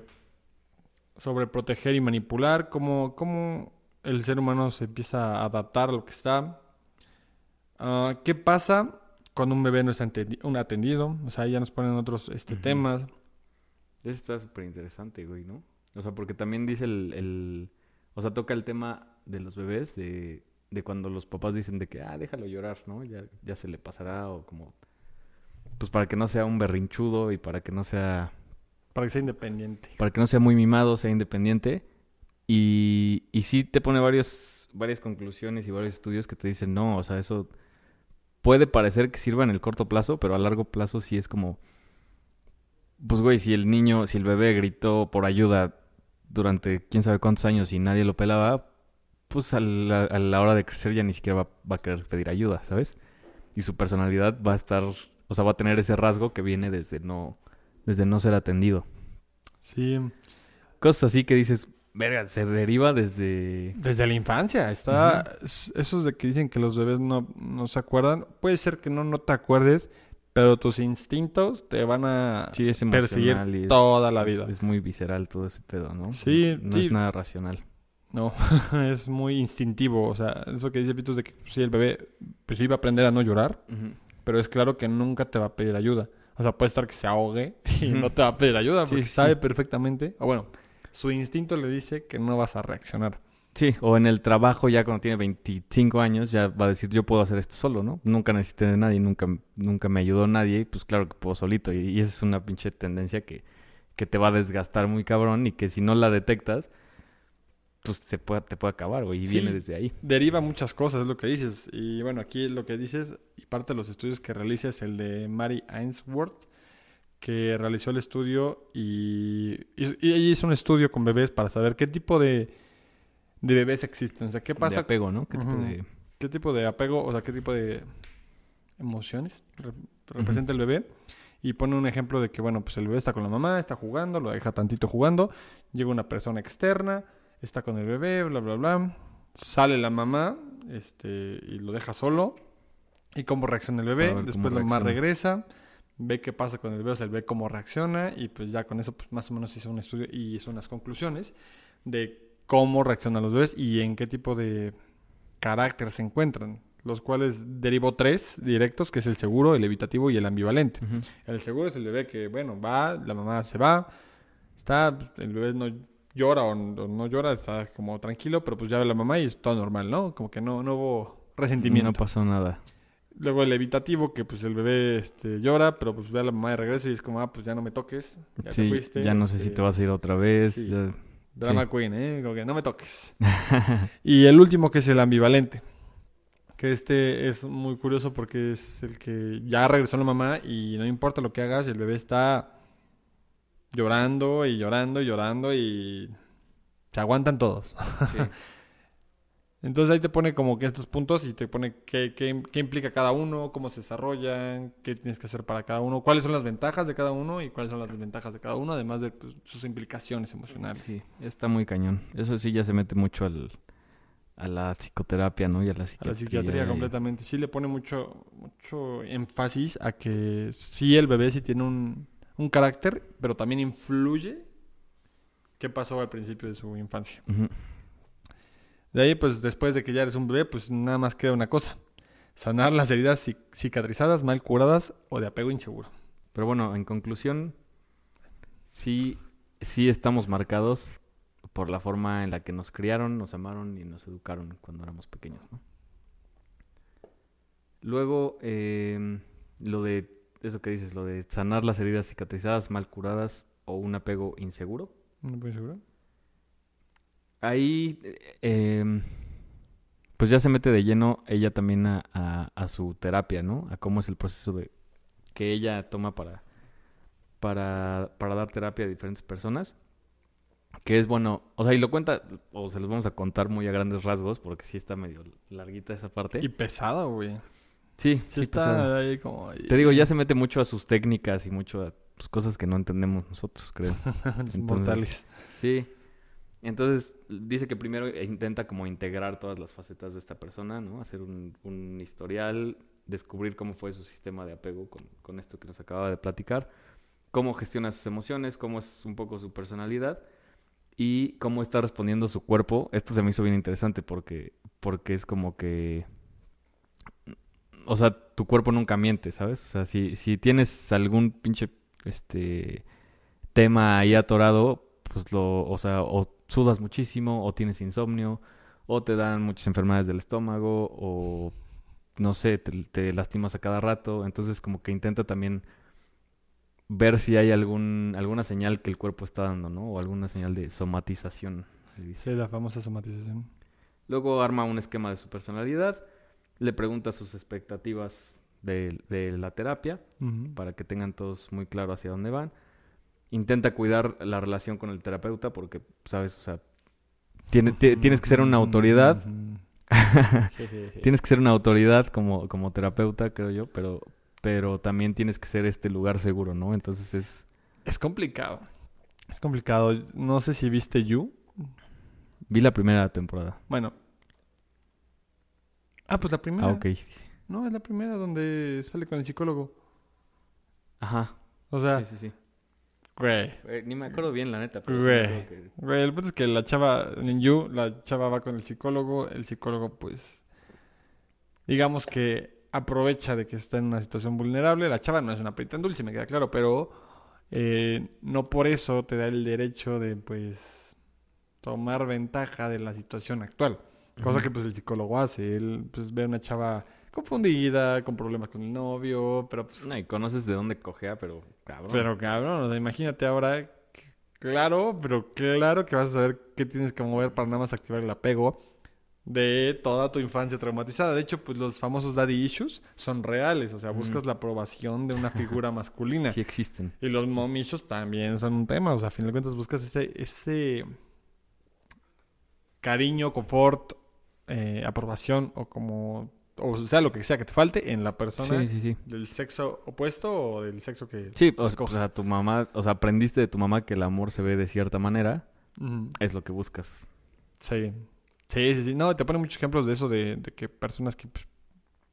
sobre proteger y manipular, cómo, cómo el ser humano se empieza a adaptar a lo que está. Ah, ¿Qué pasa cuando un bebé no está un atendido? O sea, ya nos ponen otros este, temas. Eso está súper interesante, güey, ¿no? O sea, porque también dice el, el- O sea, toca el tema de los bebés, de, de cuando los papás dicen de que, ah, déjalo llorar, ¿no? Ya, ya se le pasará, o como... Pues para que no sea un berrinchudo y para que no sea... Para que sea independiente. Para que no sea muy mimado, sea independiente. Y, y sí te pone varios, varias conclusiones y varios estudios que te dicen, no, o sea, eso puede parecer que sirva en el corto plazo, pero a largo plazo sí es como... Pues güey, si el niño, si el bebé gritó por ayuda durante quién sabe cuántos años y nadie lo pelaba, pues a la, a la hora de crecer ya ni siquiera va, va a querer pedir ayuda, ¿sabes? Y su personalidad va a estar, o sea, va a tener ese rasgo que viene desde no, desde no ser atendido. Sí. Cosas así que dices, verga, se deriva desde... Desde la infancia. Está. es- Esos de que dicen que los bebés no, no se acuerdan. Puede ser que no, no te acuerdes, pero tus instintos te van a. Sí, es perseguir es- toda la es- vida. Es, muy visceral todo ese pedo, ¿no? Sí, No sí. es nada racional. No, *laughs* es muy instintivo. O sea, eso que dice Pitos de que sí, el bebé pues va a aprender a no llorar, pero es claro que nunca te va a pedir ayuda. O sea, puede estar que se ahogue *laughs* y no te va a pedir ayuda porque sí. sabe perfectamente. O bueno, su instinto le dice que no vas a reaccionar. Sí, o en el trabajo ya cuando tiene 25 años ya va a decir yo puedo hacer esto solo, ¿no? Nunca necesité de nadie, nunca, nunca me ayudó nadie y pues claro que puedo solito. Y, y esa es una pinche tendencia que, que te va a desgastar muy cabrón y que si no la detectas, pues se puede, te puede acabar, güey. Y Sí. viene desde ahí. Deriva muchas cosas, es lo que dices. Y bueno, aquí lo que dices, parte de los estudios que realiza es el de Mary Ainsworth, que realizó el estudio y, y, hizo un estudio con bebés para saber qué tipo de, de bebés existen. O sea, qué De pasa, apego, ¿no? ¿Qué tipo de... qué tipo de apego, o sea, qué tipo de emociones re- representa el bebé. Y pone un ejemplo de que, bueno, pues el bebé está con la mamá, está jugando, lo deja tantito jugando, llega una persona externa, está con el bebé, bla, bla, bla. Sale la mamá este, y lo deja solo. Y cómo reacciona el bebé. Después la mamá regresa, ve qué pasa con el bebé, o sea, el bebé cómo reacciona. Y pues ya con eso, pues más o menos hizo un estudio y hizo unas conclusiones de cómo reaccionan los bebés y en qué tipo de carácter se encuentran. Los cuales derivó tres directos, que es el seguro, el evitativo y el ambivalente. El seguro es el bebé que, bueno, va, la mamá se va, está, el bebé no llora o, o no llora, está como tranquilo, pero pues ya ve la mamá y es todo normal, ¿no? Como que no, no hubo resentimiento. No pasó nada. Luego el evitativo, que pues el bebé este, llora, pero pues ve a la mamá de regreso y es como, ah, pues ya no me toques, ya te fuiste. ya no sé si este, te vas a ir otra vez. sí. ya- Drama sí. Queen, ¿eh? Como que no me toques. *laughs* y el último que es el ambivalente. Que este es muy curioso porque es el que ya regresó la mamá y no importa lo que hagas, el bebé está llorando y llorando y llorando y se aguantan todos. Sí. *laughs* Entonces ahí te pone como que estos puntos y te pone qué, qué, qué implica cada uno, cómo se desarrollan, qué tienes que hacer para cada uno, cuáles son las ventajas de cada uno y cuáles son las desventajas de cada uno, además de pues, sus implicaciones emocionales. Sí, está muy cañón. Eso sí ya se mete mucho al, a la psicoterapia, ¿no? Y a la A psiquiatría. la psiquiatría y- completamente. Sí le pone mucho, mucho énfasis a que sí el bebé sí tiene un, un carácter, pero también influye qué pasó al principio de su infancia. De ahí, pues después de que ya eres un bebé, pues nada más queda una cosa. Sanar las heridas cic- cicatrizadas, mal curadas o de apego inseguro. Pero bueno, en conclusión, sí, sí estamos marcados por la forma en la que nos criaron, nos amaron y nos educaron cuando éramos pequeños, ¿no? Luego, em, lo de eso que dices, lo de sanar las heridas cicatrizadas, mal curadas o un apego inseguro. ¿No puedes seguro? Ahí, eh, pues ya se mete de lleno ella también a, a- a su terapia, ¿no? A cómo es el proceso de que ella toma para, para, para dar terapia a diferentes personas. Que es bueno, o sea, y lo cuenta, o se los vamos a contar muy a grandes rasgos, porque sí está medio larguita esa parte. Y pesado, güey. sí, Sí, sí, está pesada. ahí como... Te digo, ya se mete mucho a sus técnicas y mucho a pues, cosas que no entendemos nosotros, creo. *laughs* Entonces- mortales. Sí. Entonces dice que primero intenta como integrar todas las facetas de esta persona, ¿no? Hacer un, historial, descubrir cómo fue su sistema de apego con, con esto que nos acaba de platicar, cómo gestiona sus emociones, cómo es un poco su personalidad y cómo está respondiendo su cuerpo. Esto se me hizo bien interesante porque, porque es como que o sea, tu cuerpo nunca miente, ¿sabes? O sea, si, si tienes algún pinche, este, tema ahí atorado, pues lo, o sea, o sudas muchísimo, o tienes insomnio, o te dan muchas enfermedades del estómago, o no sé, te, te lastimas a cada rato. Entonces, como que intenta también ver si hay algún, alguna señal que el cuerpo está dando, ¿no? O alguna señal de somatización. Sí, la famosa somatización. Luego arma un esquema de su personalidad, le pregunta sus expectativas de, de la terapia para que tengan todos muy claro hacia dónde van. Intenta cuidar la relación con el terapeuta porque, ¿sabes? O sea, tiene- ti- tienes que ser una autoridad. Ujú. Sí, sí, sí. *laughs* tienes que ser una autoridad como, como terapeuta, creo yo, pero, pero también tienes que ser este lugar seguro, ¿no? Entonces es... Es complicado. Es complicado. No sé si viste You. Vi la primera temporada. Bueno. Ah, pues la primera. Ah, ok. No, es la primera donde sale con el psicólogo. Ajá. O sea, sí, sí, sí. Güey. Ni me acuerdo bien, la neta. Pero Güey. que- Güey, el punto es que la chava, en You, la chava va con el psicólogo. El psicólogo, pues, digamos que aprovecha de que está en una situación vulnerable. La chava no es una perita en dulce, me queda claro, pero eh, no por eso te da el derecho de, pues, tomar ventaja de la situación actual. Cosa que, pues, el psicólogo hace. Él, pues, ve a una chava confundida, con problemas con el novio, pero, pues, No, y conoces de dónde cojea, pero cabrón. pero cabrón, o sea, imagínate ahora, claro, pero claro que vas a saber qué tienes que mover para nada más activar el apego de toda tu infancia traumatizada. De hecho, pues los famosos daddy issues son reales, o sea, buscas la aprobación de una figura *laughs* masculina. Sí existen. Y los mom issues también son un tema, o sea, a fin de cuentas buscas ese, ese cariño, confort, eh, aprobación o como, o sea, lo que sea que te falte en la persona Sí, sí, sí. del sexo opuesto o del sexo que Sí, o, o sea, tu mamá, o sea, aprendiste de tu mamá que el amor se ve de cierta manera, es lo que buscas. Sí. Sí, sí, sí. No, te ponen muchos ejemplos de eso, de, de que personas que pues,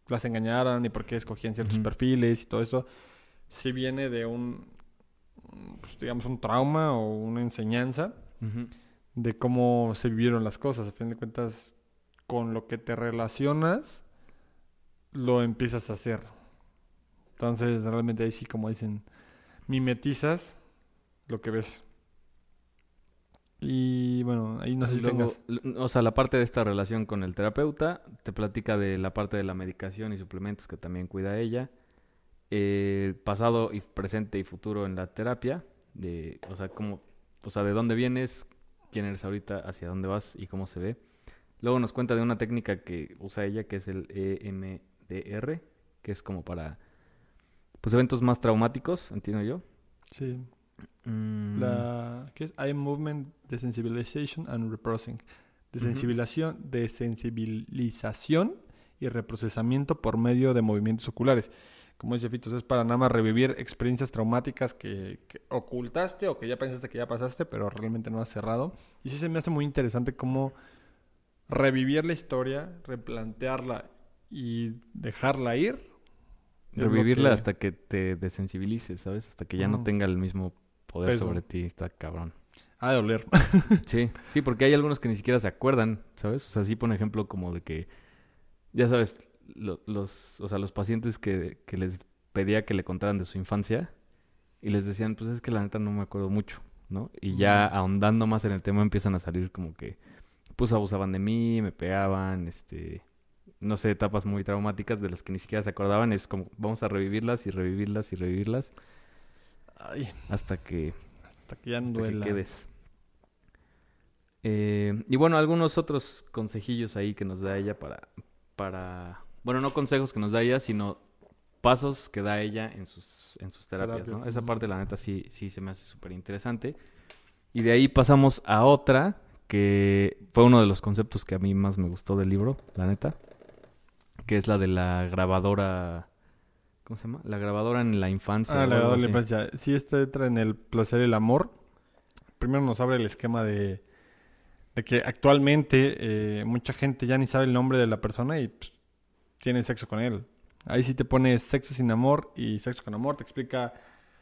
las engañaron y por qué escogían ciertos perfiles y todo eso. Sí viene de un, pues, digamos, un trauma o una enseñanza de cómo se vivieron las cosas. A fin de cuentas, con lo que te relacionas, lo empiezas a hacer. Entonces, realmente ahí sí, como dicen, mimetizas lo que ves. Y bueno, ahí no sé si Luego, tengas. o sea, la parte de esta relación con el terapeuta, te platica de la parte de la medicación y suplementos que también cuida ella, el pasado y presente y futuro en la terapia, de, o sea, cómo, o sea, de dónde vienes, quién eres ahorita, hacia dónde vas y cómo se ve. Luego nos cuenta de una técnica que usa ella, que es el EMDR, que es como para, pues, eventos más traumáticos, entiendo yo. Sí. Mm, La, ¿Qué es? Eye Movement Desensibilization and Reprocessing. Desensibilización, desensibilización y reprocesamiento por medio de movimientos oculares. Como dice Fito, es para nada más revivir experiencias traumáticas que, que ocultaste o que ya pensaste que ya pasaste, pero realmente no has cerrado. Y sí se me hace muy interesante cómo revivir la historia, replantearla y dejarla ir. Revivirla que- hasta que te desensibilices, ¿sabes? Hasta que ya no Ujú. tenga el mismo poder Peso. sobre ti. Está cabrón. Ha de doler. *laughs* Sí, sí, porque hay algunos que ni siquiera se acuerdan, ¿sabes? O sea, sí, por ejemplo, como de que, ya sabes, lo- los, o sea, los pacientes que, que les pedía que le contaran de su infancia y les decían, pues es que la neta no me acuerdo mucho, ¿no? Y ya ahondando más en el tema empiezan a salir como que, pues abusaban de mí, me pegaban, este, no sé, etapas muy traumáticas de las que ni siquiera se acordaban. Es como, vamos a revivirlas y revivirlas y revivirlas Ay, hasta que hasta que ya hasta que quedes. Eh, y bueno, algunos otros consejillos ahí que nos da ella para, para, bueno, no consejos que nos da ella, sino pasos que da ella en sus, en sus terapias, Terapias, ¿no? Esa parte, la neta, sí, sí se me hace súper interesante. Y de ahí pasamos a otra, que fue uno de los conceptos que a mí más me gustó del libro, la neta, que es la de la grabadora, ¿cómo se llama? La grabadora en la infancia. Ah, la algo verdad, la infancia. Sí, esta entra en el placer y el amor. Primero nos abre el esquema de, de que actualmente eh, mucha gente ya ni sabe el nombre de la persona y pues, tiene sexo con él. Ahí sí te pone sexo sin amor y sexo con amor. Te explica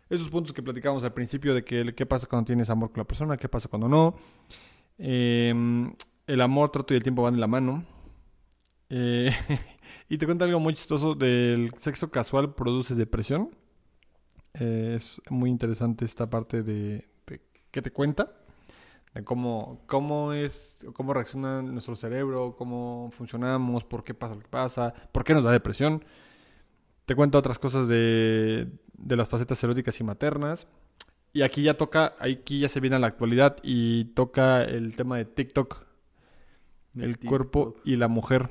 esos puntos que platicamos al principio de que qué pasa cuando tienes amor con la persona, qué pasa cuando no. Eh, el amor, trato y el tiempo van de la mano. Eh, *laughs* Y te cuenta algo muy chistoso del sexo casual produce depresión. Eh, es muy interesante esta parte de, de que te cuenta de cómo, cómo es, cómo reacciona nuestro cerebro, cómo funcionamos, por qué pasa lo que pasa, por qué nos da depresión. Te cuenta otras cosas de, de las facetas eróticas y maternas. Y aquí ya toca, aquí ya se viene a la actualidad y toca el tema de TikTok, el cuerpo y la mujer.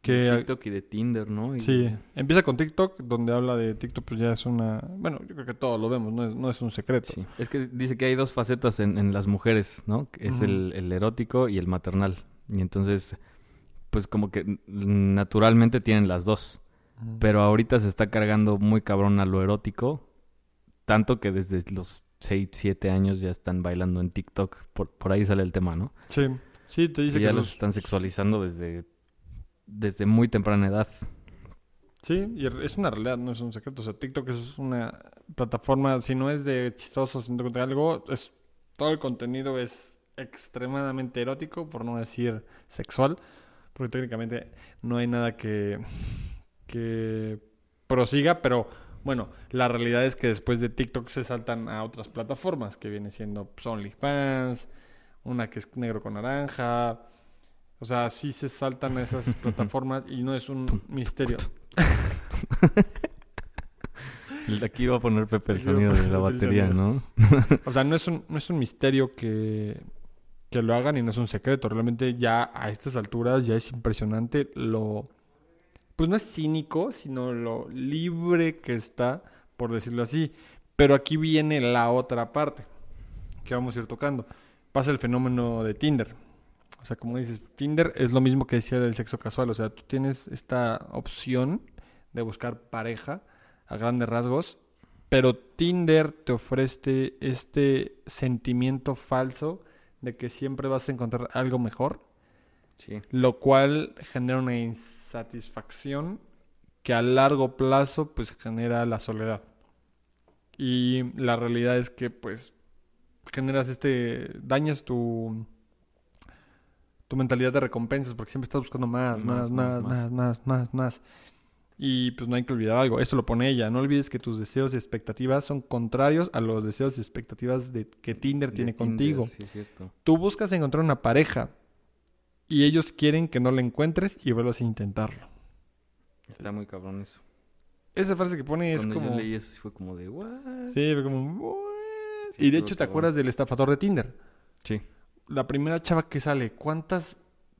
Que, TikTok y de Tinder, ¿no? Y- Sí, empieza con TikTok, donde habla de TikTok, pues ya es una... Bueno, yo creo que todos lo vemos, no es, no es un secreto. Sí. Es que dice que hay dos facetas en, en las mujeres, ¿no? Que es el, el erótico y el maternal. Y entonces, pues como que naturalmente tienen las dos. Pero ahorita se está cargando muy cabrón a lo erótico. Tanto que desde los 6, 7 años ya están bailando en TikTok. Por, por ahí sale el tema, ¿no? Sí, sí, te dice Y que ya los están sexualizando desde, desde muy temprana edad. Sí, y es una realidad, no es un secreto. O sea, TikTok es una plataforma, si no es de chistoso, si no algo, es, todo el contenido es extremadamente erótico, por no decir sexual, porque técnicamente no hay nada que, que prosiga, pero bueno, la realidad es que después de TikTok se saltan a otras plataformas, que viene siendo pues, OnlyFans, una que es negro con naranja. O sea, sí se saltan a esas *laughs* plataformas y no es un misterio. *laughs* Aquí va a poner Pepe el sonido de la batería. ¿no? *laughs* O sea, no es un, no es un misterio que, que lo hagan y no es un secreto. Realmente ya a estas alturas ya es impresionante lo... Pues no es cínico, sino lo libre que está, por decirlo así. Pero aquí viene la otra parte que vamos a ir tocando. Pasa el fenómeno de Tinder. O sea, como dices, Tinder es lo mismo que decía del sexo casual. O sea, tú tienes esta opción de buscar pareja a grandes rasgos, pero Tinder te ofrece este sentimiento falso de que siempre vas a encontrar algo mejor, Sí. lo cual genera una insatisfacción que a largo plazo pues genera la soledad. Y la realidad es que pues generas este dañas tu tu mentalidad de recompensas porque siempre estás buscando más, más, más, Más, más, más, más. Y pues no hay que olvidar algo, esto lo pone ella, no olvides que tus deseos y expectativas son contrarios a los deseos y expectativas de, que Tinder De tiene Tinder, contigo. Sí, es cierto. Tú buscas encontrar una pareja y ellos quieren que no la encuentres y vuelvas a intentarlo. Está muy cabrón eso. Esa frase que pone es como... yo leí eso fue como de, ¿what? Sí, fue como... "What?". Sí, y de hecho, ¿te acuerdas del estafador de Tinder? Sí. La primera chava que sale, ¿cuántas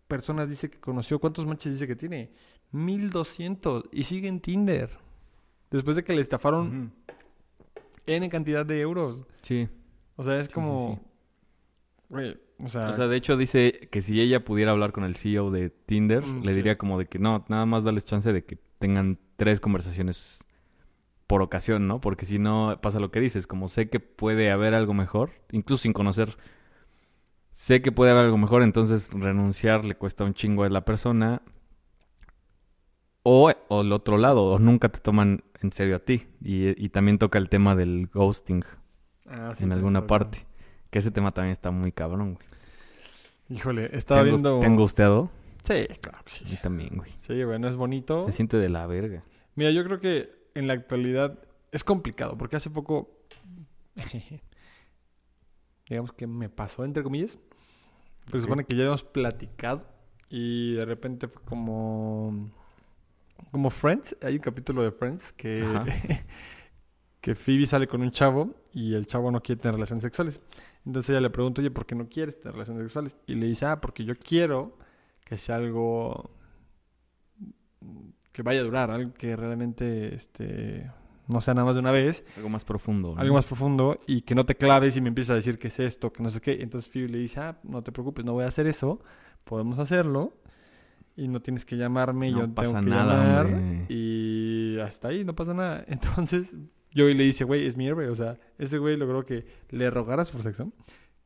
personas dice que conoció? ¿Cuántos matches dice que tiene? 1200 y sigue en Tinder. Después de que le estafaron N cantidad de euros. Sí. O sea, es Sí, como... sí. O sea... O sea, de hecho dice que si ella pudiera hablar con el CEO de Tinder, Mm, le diría como de que no, nada más darles chance de que tengan tres conversaciones por ocasión, ¿no? Porque si no pasa lo que dices, como sé que puede haber algo mejor, incluso sin conocer, sé que puede haber algo mejor, entonces renunciar le cuesta un chingo a la persona. O, o el otro lado, o nunca te toman en serio a ti. Y, y también toca el tema del ghosting Ah, sí, en alguna parte. Que ese tema también está muy cabrón, güey. Híjole, ¿Te estaba viendo... te han gusteado? Sí, claro que sí. mí también, güey. Sí, bueno, es bonito. Se siente de la verga. Mira, yo creo que en la actualidad es complicado, porque hace poco, *laughs* digamos que me pasó, entre comillas, pues se Ok. supone que ya habíamos platicado y de repente fue como, como Friends, hay un capítulo de Friends que, *laughs* que Phoebe sale con un chavo y el chavo no quiere tener relaciones sexuales. Entonces ella le pregunta, oye, ¿por qué no quieres tener relaciones sexuales? Y le dice, ah, porque yo quiero que sea algo que vaya a durar, algo que realmente este, no sea nada más de una vez, Algo más profundo. ¿no? algo más profundo y que no te claves y me empiezas a decir qué es esto, que no sé qué. Entonces Phoebe le dice, ah, no te preocupes, no voy a hacer eso, podemos hacerlo y no tienes que llamarme, No yo pasa tengo que nada, llamar hombre. y hasta ahí no pasa nada. *laughs* Entonces yo le dice, güey, es mi héroe, o sea, ese güey logró que le rogaras por sexo,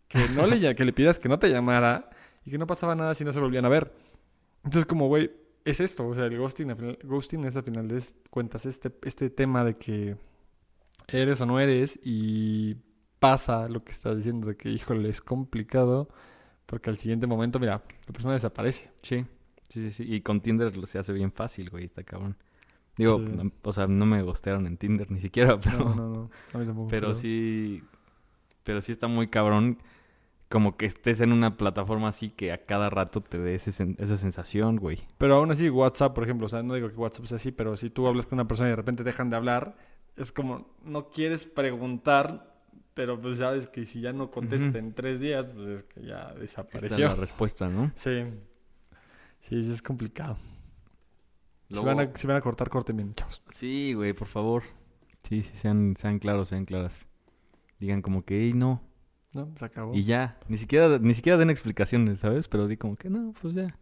que no le, *laughs* que le pidas que no te llamara y que no pasaba nada si no se volvían a ver. Entonces como, güey, es esto, o sea, el ghosting, al final- ghosting es al final de cuentas este, este tema de que eres o no eres y pasa lo que estás diciendo de que, híjole, es complicado porque al siguiente momento, mira, la persona desaparece. Sí. Sí, sí, sí. Y con Tinder lo- se hace bien fácil, güey, está cabrón. Digo, Sí. no- o sea, no me gostearon en Tinder ni siquiera, *laughs* pero, No, no, no. A mí tampoco. pero sí, pero sí está muy cabrón como que estés en una plataforma así que a cada rato te dé ese sen- esa sensación, güey. Pero aún así, WhatsApp, por ejemplo, o sea, no digo que WhatsApp sea así, pero si tú hablas con una persona y de repente dejan de hablar, es como, no quieres preguntar, pero pues sabes que si ya no contesta en tres días, pues es que ya Esa es desapareció. la respuesta, ¿no? Sí. Sí, es complicado. Si, Luego- van a, si van a cortar, corten bien, chavos. Sí, güey, por favor. Sí, sí, sean, sean claros, sean claras. Digan como que, "Ey, no. ¿No? Se acabó. Y ya. Ni siquiera, ni siquiera den explicaciones, ¿sabes? Pero di como que, no, pues ya.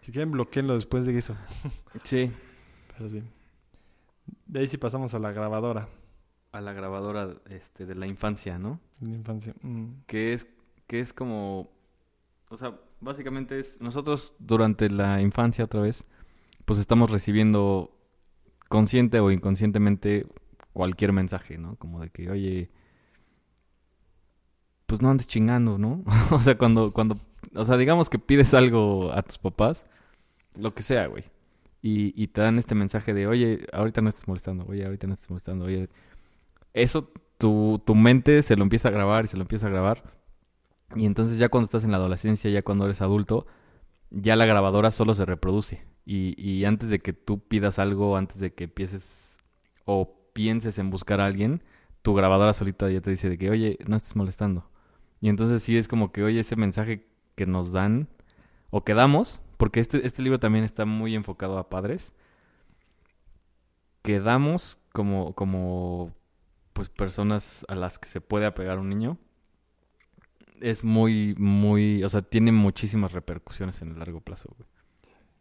Si quieren, bloqueenlo después de eso. *laughs* Sí. Pero sí. De ahí sí pasamos a la grabadora A la grabadora este, de la infancia, ¿no? de la infancia. Mm. Que es, que es como... O sea, básicamente es... Nosotros durante la infancia otra vez, pues estamos recibiendo consciente o inconscientemente cualquier mensaje, ¿no? Como de que, oye, pues no andes chingando, ¿no? *laughs* o sea, cuando, cuando, o sea, digamos que pides algo a tus papás, lo que sea, güey. Y, y te dan este mensaje de, oye, ahorita no estés molestando, oye, ahorita no estés molestando, oye. Eso, tu, tu mente se lo empieza a grabar y se lo empieza a grabar. Y entonces ya cuando estás en la adolescencia, ya cuando eres adulto, ya la grabadora solo se reproduce. Y, y antes de que tú pidas algo, antes de que empieces o pienses en buscar a alguien, tu grabadora solita ya te dice de que, oye, no estés molestando. Y entonces sí es como que, oye, ese mensaje que nos dan o que damos, porque este, este libro también está muy enfocado a padres, que damos como, como pues personas a las que se puede apegar un niño, es muy, muy, o sea, tiene muchísimas repercusiones en el largo plazo, güey.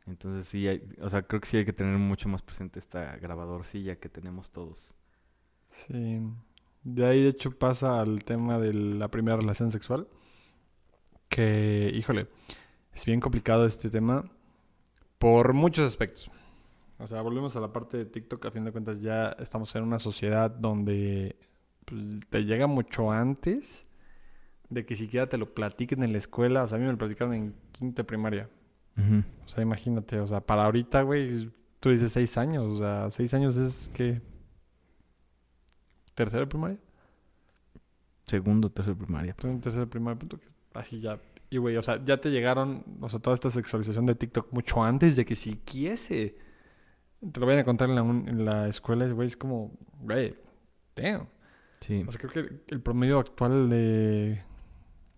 Entonces sí, o sea, creo que sí hay que tener mucho más presente esta grabadorcilla que tenemos todos. Sí. De ahí, de hecho, pasa al tema de la primera relación sexual. Que, híjole, es bien complicado este tema por muchos aspectos. O sea, volvemos a la parte de TikTok. A fin de cuentas, ya estamos en una sociedad donde pues, te llega mucho antes de que siquiera te lo platiquen en la escuela. O sea, a mí me lo platicaron en quinta primaria. O sea, imagínate, o sea, para ahorita, güey, tú dices seis años. O sea, seis años es que. ¿Tercera de primaria? Segundo, tercero, primaria. Estoy en tercer primer punto que así ya. Y güey, o sea, ya te llegaron, o sea, toda esta sexualización de TikTok mucho antes de que siquiese te lo vayan a contar en la, un- en la escuela, es güey, es como, güey, damn. Sí. O sea, creo que el promedio actual de.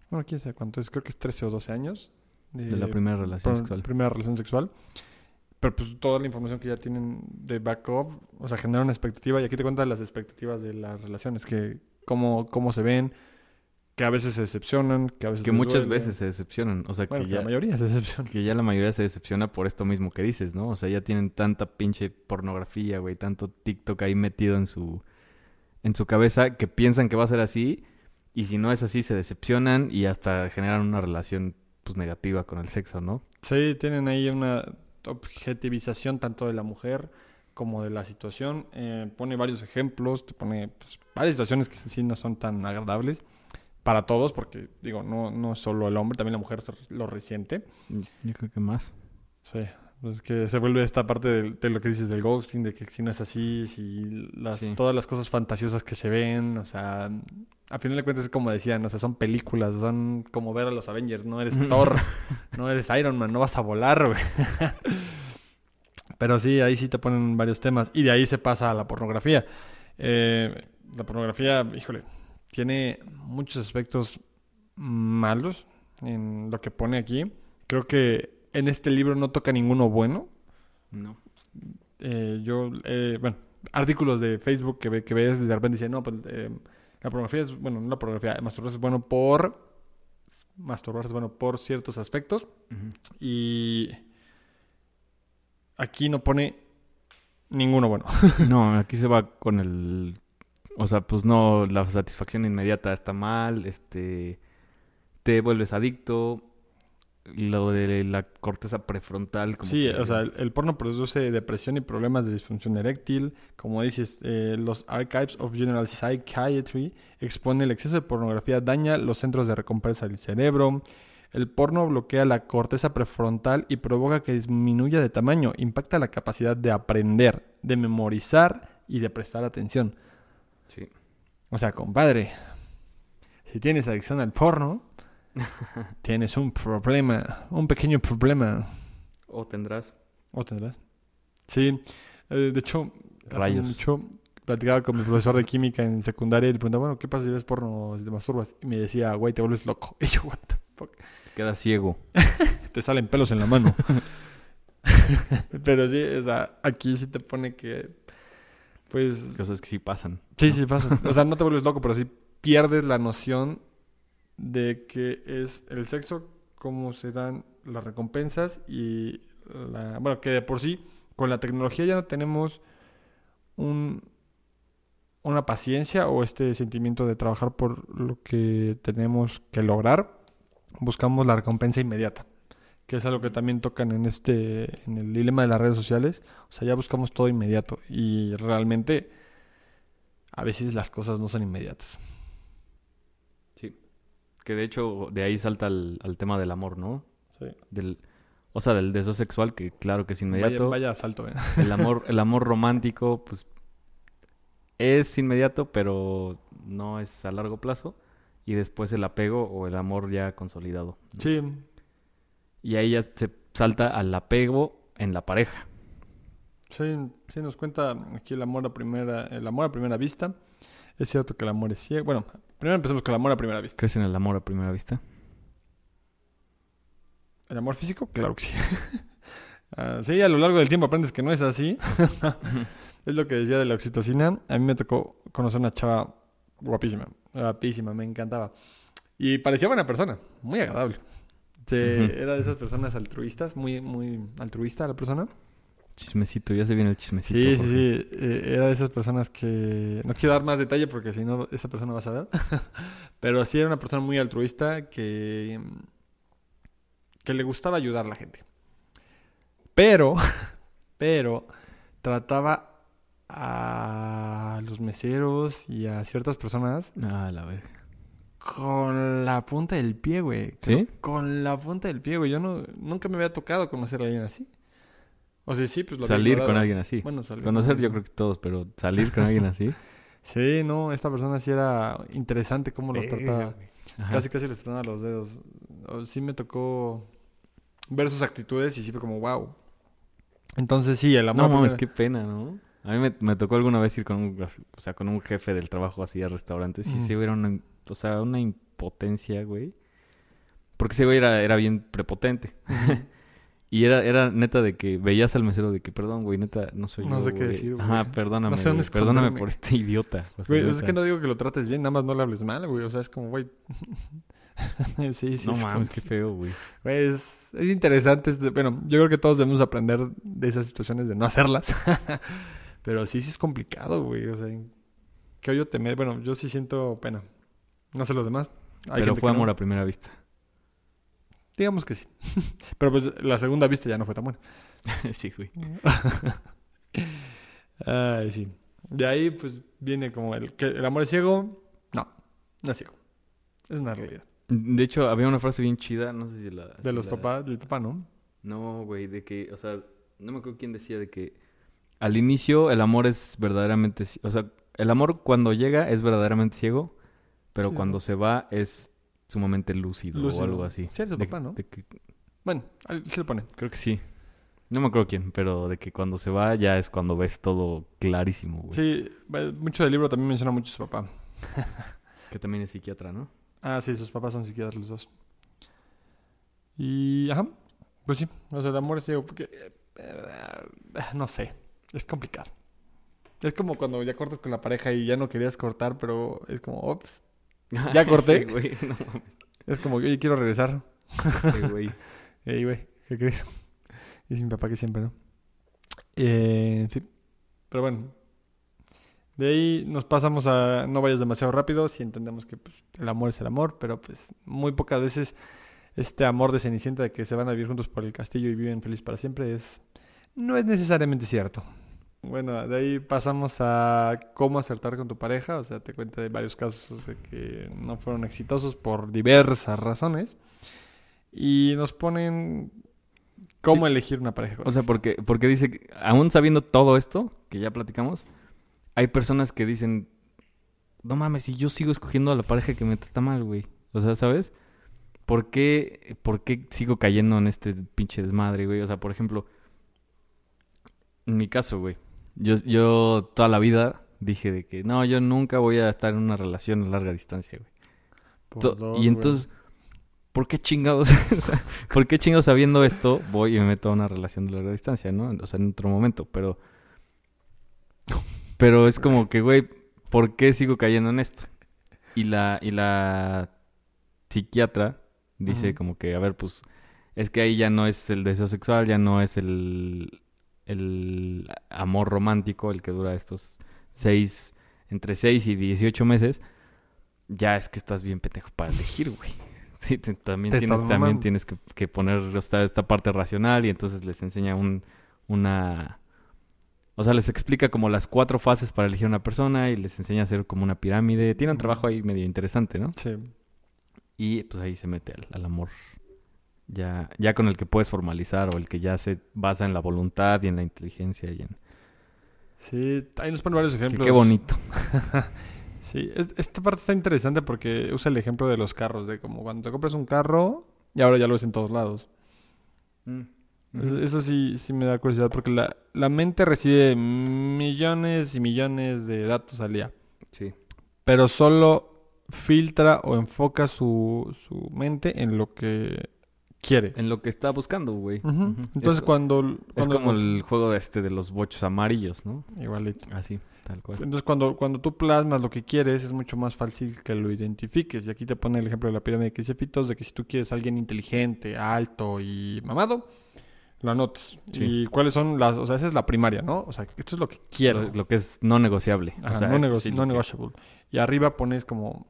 Bueno, quién sabe cuánto es, creo que es 13 o 12 años. De la primera relación por- sexual. Primera relación sexual. Pero pues toda la información que ya tienen de backup, o sea, genera una expectativa. Y aquí te cuentan las expectativas de las relaciones, que cómo, cómo se ven, que a veces se decepcionan, que a veces Que muchas duele. veces se decepcionan. O sea, Bueno, que que la mayoría se decepciona. que ya la mayoría se decepciona por esto mismo que dices, ¿no? O sea, ya tienen tanta pinche pornografía, güey, tanto TikTok ahí metido en su, en su cabeza que piensan que va a ser así. Y si no es así, se decepcionan y hasta generan una relación, pues, negativa con el sexo, ¿no? Sí, tienen ahí una objetivización tanto de la mujer como de la situación. Eh, pone varios ejemplos, te pone pues, varias situaciones que sí no son tan agradables para todos, porque digo, no, no es solo el hombre, también la mujer lo resiente. Yo creo que más. Sí, pues que se vuelve esta parte de, de lo que dices del ghosting, de que si no es así, si las, Sí. todas las cosas fantasiosas que se ven, o sea, a final de cuentas es como decían, o sea, son películas, son como ver a los Avengers, no eres Thor, *laughs* no eres Iron Man, no vas a volar, güey. Pero sí, ahí sí te ponen varios temas y de ahí se pasa a la pornografía. Eh, la pornografía, híjole, tiene muchos aspectos malos en lo que pone aquí. Creo que en este libro no toca ninguno bueno. No. Eh, yo, eh, bueno, artículos de Facebook que, ve, que ves de repente dicen, no, pues eh, la pornografía es, bueno, no la pornografía, masturbarse es bueno por, masturbarse es bueno por ciertos aspectos y aquí no pone ninguno bueno. *laughs* No, aquí se va con el... O sea, pues no, la satisfacción inmediata está mal, este... Te vuelves adicto, lo de la corteza prefrontal... Como Sí, que- o sea, el, el porno produce depresión y problemas de disfunción eréctil. Como dices, eh, los Archives of General Psychiatry expone el exceso de pornografía daña los centros de recompensa del cerebro. El porno bloquea la corteza prefrontal y provoca que disminuya de tamaño. Impacta la capacidad de aprender, de memorizar y de prestar atención. Sí. O sea, compadre, si tienes adicción al porno, *laughs* tienes un problema, un pequeño problema. O tendrás. ¿O tendrás? Sí, eh, de hecho, Rayos. mucho platicaba con mi profesor de química en secundaria y le preguntaba, bueno, ¿qué pasa si ves porno si te masturbas? Y me decía, güey, te vuelves loco. *laughs* Y yo, what the fuck. Quedas ciego. *laughs* Te salen pelos en la mano. Pero sí, o sea, aquí sí te pone que, pues, Cosas que sí pasan. Sí, sí pasa. O sea, no te vuelves loco, pero sí pierdes la noción de que es el sexo, cómo se dan las recompensas y la... Bueno, que de por sí, con la tecnología ya no tenemos un, una paciencia o este sentimiento de trabajar por lo que tenemos que lograr. Buscamos la recompensa inmediata, que es algo que también tocan en este, en el dilema de las redes sociales. O sea, ya buscamos todo inmediato y realmente a veces las cosas no son inmediatas. Que de hecho de ahí salta al, al tema del amor, ¿no? Sí. Del, o sea, del deseo sexual, que claro que es inmediato. Vaya, vaya salto, ¿eh? *laughs* El amor, el amor romántico, pues es inmediato, pero no es a largo plazo. Y después el apego o el amor ya consolidado. ¿no? Sí, Y ahí ya se salta al apego en la pareja. sí, sí, nos cuenta aquí el amor a primera, el amor a primera vista. Es cierto que el amor es ciego. Bueno, primero empecemos con el amor a primera vista. ¿Crees en el amor a primera vista? ¿El amor físico? Claro que sí. *laughs* Ah, sí, a lo largo del tiempo aprendes que no es así. *laughs* es lo que decía de la oxitocina. A mí me tocó conocer una chava guapísima, guapísima, me encantaba. Y parecía buena persona, muy agradable. Era de esas personas altruistas, muy, muy altruista la persona. Chismecito, ya se viene el chismecito. Sí, sí, sí. eh, era de esas personas que... No quiero dar más detalle porque si no, esa persona va a saber. *laughs* Pero sí era una persona muy altruista que... Que le gustaba ayudar a la gente. Pero... *laughs* Pero... Trataba a los meseros y a ciertas personas Ah, la verga. con la punta del pie, güey. ¿Sí? Con la punta del pie, güey. Yo no, nunca me había tocado conocer a alguien así. O sea, sí, pues lo Salir con alguien así. Bueno, salir Conocer con- yo creo que todos, pero salir con alguien así. *laughs* Sí, no, esta persona sí era interesante cómo los trataba. Ajá. Casi, casi les tronaba los dedos. Sí me tocó ver sus actitudes y sí fue como, wow. Entonces sí, el amor. No mames, primera- qué pena, ¿no? A mí me, me tocó alguna vez ir con un, o sea, con un jefe del trabajo así a restaurantes y Mm. sí hubiera una, o sea, una impotencia, güey. Porque ese güey era, era bien prepotente. *laughs* y era, era neta de que veías al mesero de que, perdón, güey, neta, no soy No yo, sé qué güey". decir, güey. Ajá, perdóname, No sé dónde güey, perdóname por este idiota. Güey, es que no digo que lo trates bien, nada más no le hables mal, güey. O sea, es como, güey. *laughs* sí, sí. No es como mames, que- qué feo, güey. Güey, es, es interesante. este- bueno, yo creo que todos debemos aprender de esas situaciones de no hacerlas. *laughs* Pero sí, sí es complicado, güey. O sea, que yo te me... Bueno, yo sí siento pena. No sé los demás. Hay Pero fue no. amor a primera vista. Digamos que sí. *laughs* Pero pues la segunda vista ya no fue tan buena. *laughs* sí, güey. *laughs* Ay, sí. De ahí, pues, viene como el que el amor es ciego. No, no es ciego. Es una realidad. De hecho, había una frase bien chida, no sé si la... De si los la- papás, del papá, ¿no? No, güey, de que, o sea, no me acuerdo quién decía de que al inicio el amor es verdaderamente, o sea, el amor cuando llega es verdaderamente ciego, pero Sí, cuando ¿no? se va es sumamente lúcido, Lúcido. o algo así. Sí, De- papá, ¿no? de que- Bueno, se lo pone. creo que sí. No me acuerdo quién, pero de que cuando se va ya es cuando ves todo clarísimo, güey. Sí, mucho del libro también menciona mucho a su papá. *laughs* Que también es psiquiatra, ¿no? Ah, sí, sus papás son psiquiatras los dos. Y, ajá, pues sí, o sea, el amor es ciego, porque, eh, eh, no sé, es complicado. Es como cuando ya cortas con la pareja y ya no querías cortar, pero es como, ops, *laughs* Ya corté. Sí, no es como, oye, quiero regresar. sí, güey. *laughs* Ey, güey, ¿qué crees? *laughs* Dice mi papá que siempre, ¿no? Eh, sí, pero bueno. De ahí nos pasamos a no vayas demasiado rápido, si entendemos que pues, el amor es el amor, pero pues muy pocas veces este amor de Cenicienta de que se van a vivir juntos por el castillo y viven felices para siempre es no es necesariamente cierto. Bueno, de ahí pasamos a cómo acertar con tu pareja, o sea, te cuenta de varios casos de que no fueron exitosos por diversas razones. Y nos ponen cómo elegir una pareja. O sea, esto. porque, porque dice, que aún sabiendo todo esto que ya platicamos, hay personas que dicen, no mames, si yo sigo escogiendo a la pareja que me trata mal, güey. O sea, ¿sabes? ¿Por qué, ¿Por qué sigo cayendo en este pinche desmadre, güey? O sea, por ejemplo, en mi caso, güey, yo, yo toda la vida dije de que no, yo nunca voy a estar en una relación a larga distancia, güey. Por y güey. entonces, ¿por qué chingados? *laughs* ¿Por qué chingados sabiendo esto voy y me meto a una relación de larga distancia, no? O sea, en otro momento, pero... Pero es como que, güey, ¿por qué sigo cayendo en esto? Y la, y la psiquiatra dice como que, a ver, pues, es que ahí ya no es el deseo sexual, ya no es el, el amor romántico el que dura estos seis, entre 6 y 18 meses, ya es que estás bien pendejo para elegir, güey. *laughs* Sí, te- también Te tienes, también tienes que, que poner esta, esta parte racional y entonces les enseña un, una... O sea, les explica como las cuatro fases para elegir una persona y les enseña a hacer como una pirámide. Tiene un trabajo ahí medio interesante, ¿no? Sí. Y pues ahí se mete al, al amor ya, ya con el que puedes formalizar o el que ya se basa en la voluntad y en la inteligencia y en... Sí, ahí nos ponen varios ejemplos. qué bonito. *laughs* Sí, es- esta parte está interesante porque usa el ejemplo de los carros, de como cuando te compras un carro y ahora ya lo ves en todos lados. Es- Eso sí, sí me da curiosidad porque la, la mente recibe millones y millones de datos al día, Sí. pero solo filtra o enfoca su, su mente en lo que quiere. En lo que está buscando, güey. Entonces es, cuando... es como el juego de este de los bochos amarillos, ¿no? Igualito. Así, tal cual. Entonces, cuando, cuando tú plasmas lo que quieres, es mucho más fácil que lo identifiques. Y aquí te pone el ejemplo de la pirámide que dice Fitos, de que si tú quieres a alguien inteligente, alto y mamado, lo anotes. Sí. Y cuáles son las... O sea, esa es la primaria, ¿no? O sea, esto es lo que quiero. Lo, lo que es no negociable. Ajá, o sea, no, esto nego- sí no lo que- negotiable. Y arriba pones como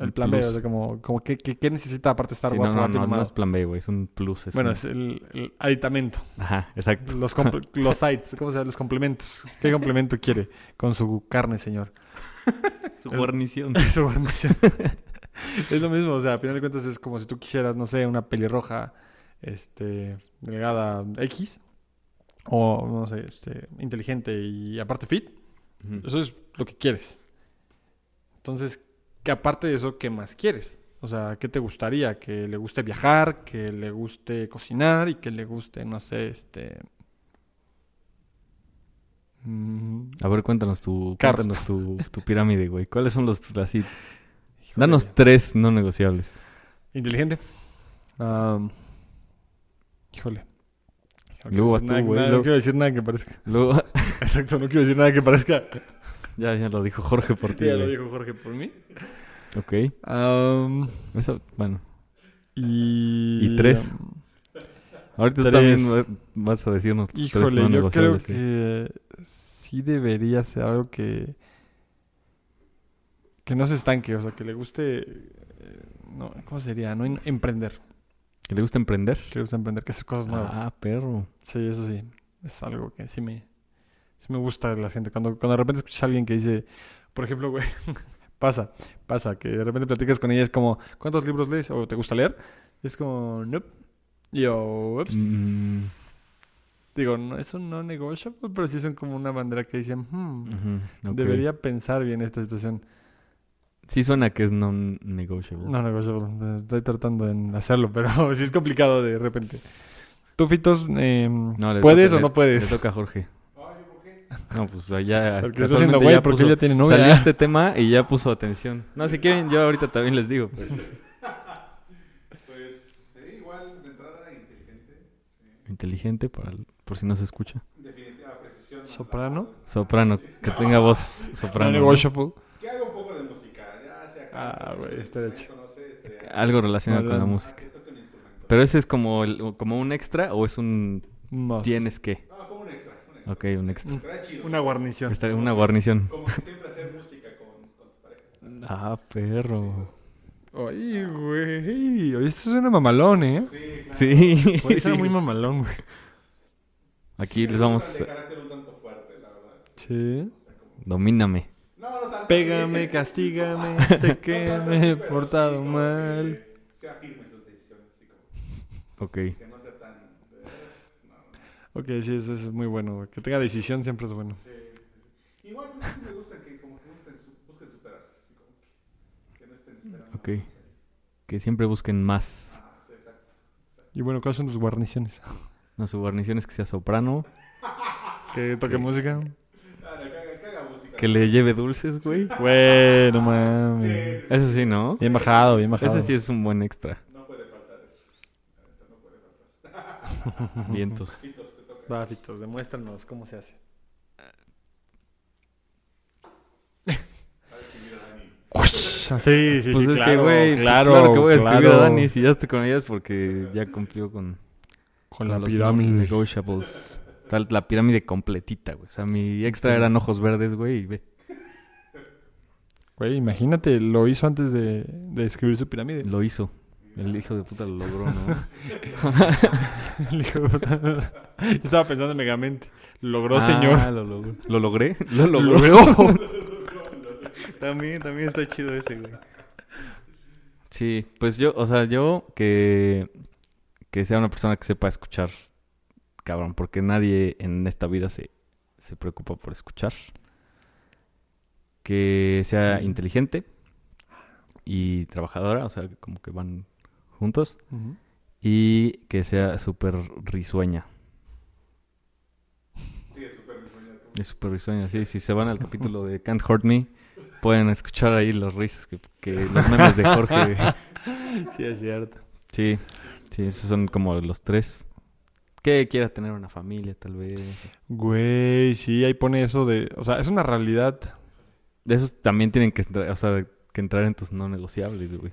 el, plan B, plus. o sea, como, como que, que- qué necesita aparte de estar Sí, guapo, no, no, no, no es plan B, güey. Es un plus. es Bueno, un- es el, el aditamento. Ajá, exacto. Los, *laughs* los sites, ¿cómo se llama? Los complementos. ¿Qué complemento quiere con su carne, señor? *laughs* *laughs* Su guarnición. Su guarnición. es lo mismo, o sea, a final de cuentas es como si tú quisieras, no sé, una pelirroja, este, delgada X, o no sé, este, inteligente y aparte fit. Ujú. Eso es lo que quieres. Entonces, que aparte de eso, ¿qué más quieres? O sea, ¿qué te gustaría? Que le guste viajar, que le guste cocinar y que le guste, no sé, este... mm, A ver, cuéntanos tu, cuéntanos tu, tu pirámide, güey. ¿Cuáles son los así? híjole. Danos tres no negociables. Inteligente. Am, híjole. No Luego quiero, tú, nada, no quiero decir nada que parezca. *laughs* Luego, Exacto, no quiero decir nada que parezca. Ya, ya lo dijo Jorge por ti. ya lo dijo Jorge por mí. Ok. Eso, bueno. y... ¿Y tres? Ahorita Tres. también vas- a decirnos tres Híjole, no yo creo que sí debería ser algo que que no se estanque, o sea, que le guste eh, no, ¿cómo sería? No En- emprender, ¿Que le gusta emprender? que le guste emprender, que hacer cosas nuevas. Ah, perro. Sí, eso sí, es algo que sí me sí me gusta la gente cuando cuando de repente escuchas a alguien que dice, por ejemplo, güey, *laughs* pasa, pasa que de repente platicas con ella es como, ¿cuántos libros lees o te gusta leer? Y es como, nope. Y yo, ups. Mm. Digo, no, eso no negocia, pero sí son como una bandera que dicen, hmm, debería pensar bien esta situación. Sí suena que es non-negotiable. No negocia, estoy tratando de hacerlo, *laughs* pero sí es complicado de repente. ¿Tú, Fitos, eh, No, puedes toca- o no puedes? Le toca a Jorge. No, pues ya. Porque está haciendo casualmente güey ya porque puso- ella tiene novia. Salió este tema y ya puso atención. No, si quieren, yo ahorita también les digo. pues. Pues sí, igual de entrada inteligente. Inteligente, para el- por si no se escucha. Definitiva precisión. ¿Soprano? Soprano, que tenga voz No soprano. ¿no? negotiable. Que haga un poco de música. Ya sea Ah, güey, está hecho. Algo relacionado con la música. Pero ese es como, el- como un extra o es un Must. tienes que. No, como un extra. Un extra. Ok, un extra. Chido. Una guarnición. Está- Una guarnición. Como que siempre hacer música con, con tu pareja. Ah, perro. Ay, güey. Oye, esto suena mamalón, ¿eh? Sí, claro. Sí. Oye, suena sí. muy *laughs* mamalón, güey. Aquí Sí, les vamos. de carácter un tanto fuerte, la verdad. Sí. Domíname. No, no tanto. Pégame, sí. castígame, *laughs* sé No que tanto me he portado mal. que Sea firme en sus decisiones. Así como Ok. Que no sea tan... de- no. Ok, sí, eso es muy bueno. Que tenga decisión siempre es bueno. Sí, sí, sí. Igual creo que sí me gusta que como que busquen, su- busquen superarse. Así como que, que no estén esperando. Ok. Que siempre busquen más. Ah, sí, exacto. Y bueno, ¿cuáles son tus guarniciones? *laughs* No, su guarnición es que sea soprano. *laughs* Que toque Sí. música. Ah, música. Que le lleve dulces, güey. Bueno, *laughs* Sí, mames. sí, sí. Eso sí, ¿no? Bien bajado, bien bajado. Ese sí es un buen extra. No puede faltar eso. No puede faltar. Vientos. Va, Fitos, demuéstranos cómo se hace. Va a escribir a Dani. Sí, sí, Pues sí, es claro, que, güey, pues claro, claro, que voy a escribir a claro. Dani si ya estoy con ellas porque ya cumplió con, Con la los pirámide. non-negotiables. Tal, la pirámide completita, güey. O sea, mi extra eran ojos verdes, güey, y ve. Güey, imagínate, lo hizo antes de, de escribir su pirámide. Lo hizo. *laughs* El hijo de puta lo logró, ¿no? El hijo de puta. Yo estaba pensando en Megamente. Logró, Ah, señor. Lo, logró. ¿Lo logré? Lo *laughs* logró. Logró. *laughs* también, también está chido ese, güey. Sí, pues yo, o sea, yo que, que sea una persona que sepa escuchar, cabrón, porque nadie en esta vida se, se preocupa por escuchar. Que sea inteligente y trabajadora, o sea, como que van juntos. Y que sea súper risueña. Sí, es súper risueña. Es súper risueña, sí. Si se van al *laughs* capítulo de Can't Hurt Me, pueden escuchar ahí los risas que, que los memes de Jorge. *laughs* Sí, es cierto. Sí, sí, esos son como los tres. Que quiera tener una familia, tal vez. Güey, sí, ahí pone eso de... O sea, es una realidad. De esos también tienen que entrar, o sea, que entrar en tus no negociables, güey.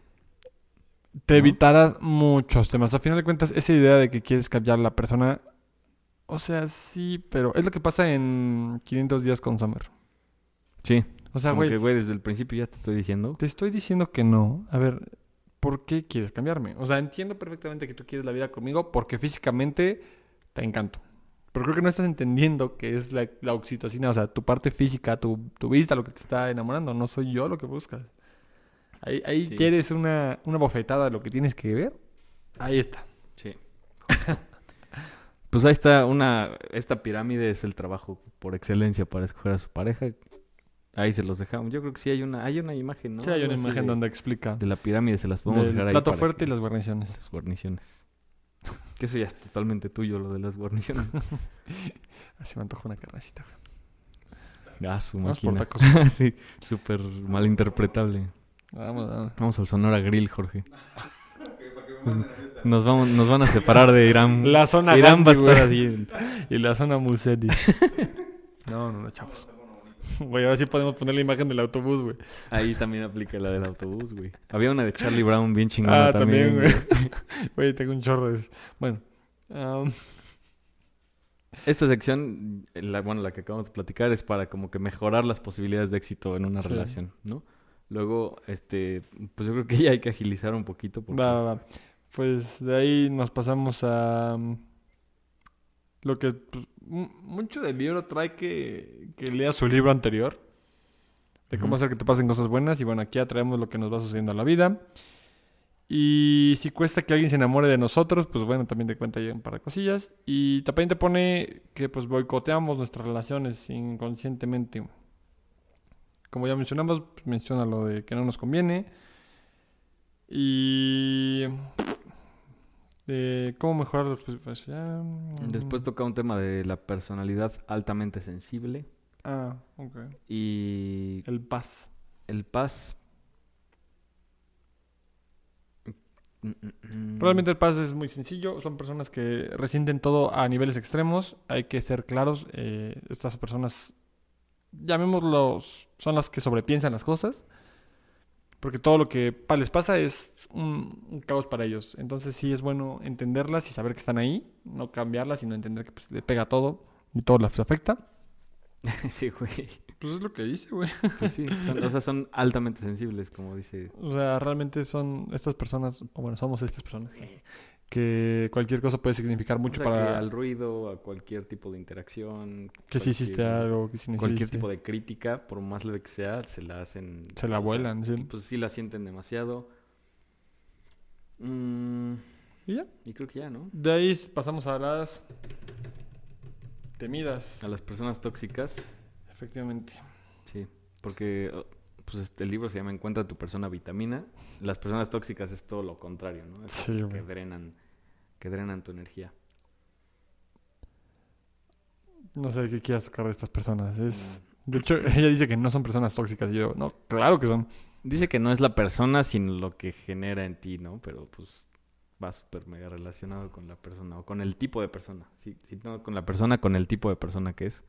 Te ¿No? evitarás muchos temas. A final de cuentas, esa idea de que quieres cambiar a la persona... O sea, sí, pero es lo que pasa en 500 días con Summer. Sí, O sea, güey, güey, desde el principio ya te estoy diciendo. te estoy diciendo que no. A ver, ¿por qué quieres cambiarme? O sea, entiendo perfectamente que tú quieres la vida conmigo porque físicamente te encanto. Pero creo que no estás entendiendo que es la, la oxitocina, o sea, tu parte física, tu, tu vista, lo que te está enamorando. No soy yo lo que buscas. Ahí, ahí Sí. quieres una, una bofetada de lo que tienes que ver. Ahí está. Sí. pues ahí está una... Esta pirámide es el trabajo por excelencia para escoger a su pareja. Ahí se los dejamos. Yo creo que sí hay una, hay una imagen, ¿no? sí, hay una imagen de, donde explica de la pirámide, se las podemos dejar ahí. plato para fuerte y las guarniciones. Las guarniciones. Que eso ya es totalmente tuyo, lo de las guarniciones. *laughs* Así me antoja una carnecita. güey. Ah, su por máquina. tacos. *laughs* sí, súper malinterpretable. Vamos, vamos. Vamos al Sonora Grill, Jorge. Nos, vamos, nos van a separar de Irán. La zona Irán va a Gandhi, estar güey. así. Y la zona Musetti. *laughs* no, no, no, chavos. Güey, ahora sí podemos poner la imagen del autobús, güey. Ahí también aplica la del autobús, güey. Había una de Charlie Brown bien chingona Ah, también, también, güey. Güey, *laughs* tengo un chorro de... Bueno. um, Esta sección, la, bueno, la que acabamos de platicar, es para como que mejorar las posibilidades de éxito en una Sí. relación, ¿no? Luego, este, pues yo creo que *laughs* ya hay que agilizar un poquito. Porque... va, va, va. Pues de ahí nos pasamos a... um, lo que... pues, mu- mucho del libro trae que, que leas su libro anterior. De cómo hacer que te pasen cosas buenas. Y bueno, aquí ya traemos lo que nos va sucediendo en la vida. Y si cuesta que alguien se enamore de nosotros, pues bueno, también te cuenta ahí un par de cosillas. Y también te pone que pues boicoteamos nuestras relaciones inconscientemente. Como ya mencionamos, pues, menciona lo de que no nos conviene. Y... de cómo mejorar... Pues, ya. Después toca un tema de la personalidad altamente sensible Ah, ok. y El paz. el paz. Realmente el paz es muy sencillo. Son personas que resienten todo a niveles extremos. Hay que ser claros. eh, estas personas, llamémoslos, son las que sobrepiensan las cosas. Porque todo lo que les pasa es un, un caos para ellos. Entonces sí es bueno entenderlas y saber que están ahí. No cambiarlas, sino entender que pues, le pega todo y todo les afecta. *laughs* sí, güey. Pues es lo que dice, güey. Pues sí, son- o sea, son altamente sensibles, como dice. O sea, realmente son estas personas, o bueno, somos estas personas, que cualquier cosa puede significar mucho O sea, para al ruido, a cualquier tipo de interacción. que si hiciste algo, que si no Cualquier hiciste. tipo de crítica, por más leve que sea, se la hacen. Se la sea, vuelan, sí. Pues sí la sienten demasiado. Mm, Y ya. Y creo que ya, ¿no? De ahí pasamos a las temidas. A las personas tóxicas, Efectivamente. sí. Porque pues este el libro se llama Encuentra tu persona vitamina. Las personas tóxicas es todo lo contrario, ¿no? Es Sí, que drenan, que drenan tu energía. No sé qué quieras sacar de estas personas. Es... De hecho, *laughs* ella dice que no son personas tóxicas. Y yo, no, claro que son. Dice que no es la persona, sino lo que genera en ti, ¿no? Pero pues va súper mega relacionado con la persona o con el tipo de persona. Sí, sí, no con la persona, con el tipo de persona que es.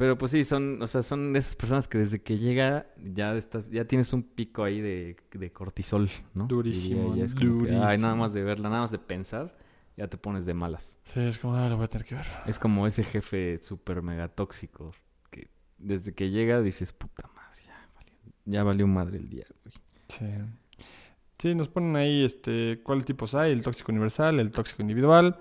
Pero pues sí, son, o sea, son esas personas que desde que llega ya estás, ya tienes un pico ahí de, de cortisol, ¿no? Durísimo, Y ya es como que, ay, nada durísimo. más de verla, nada más de pensar, ya te pones de malas. Sí, es como, ah, lo voy a tener que ver. Es como ese jefe súper mega tóxico que desde que llega dices, puta madre, ya valió, ya valió madre el día, güey. Sí. Sí, nos ponen ahí este, cuáles tipos hay, el tóxico universal, el tóxico individual.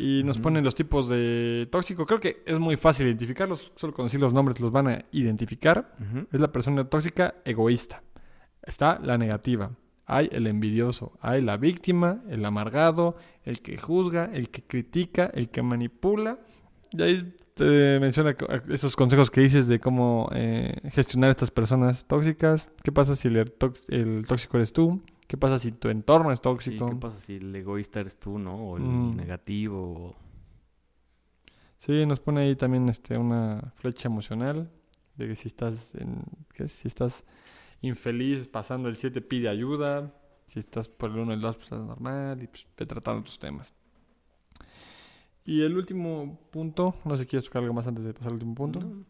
Y nos ponen los tipos de tóxico. Creo que es muy fácil identificarlos. Solo con decir los nombres los van a identificar. Es la persona tóxica egoísta. Está la negativa. Hay el envidioso. Hay la víctima, el amargado, el que juzga, el que critica, el que manipula. Y ahí te menciona co- esos consejos que dices de cómo eh, gestionar estas personas tóxicas. ¿Qué pasa si el, el tóxico eres tú? ¿Qué pasa si tu entorno es Sí, tóxico? ¿qué pasa si el egoísta eres tú, no? O el Mm. negativo. o- Sí, nos pone ahí también este, una flecha emocional de que si estás en, ¿qué? si estás infeliz pasando el 7 pide ayuda, si estás por el 1 y el 2 pues estás normal y pues ve tratando tus temas. Y el último punto, no sé si quieres tocar algo más antes de pasar al último punto. No.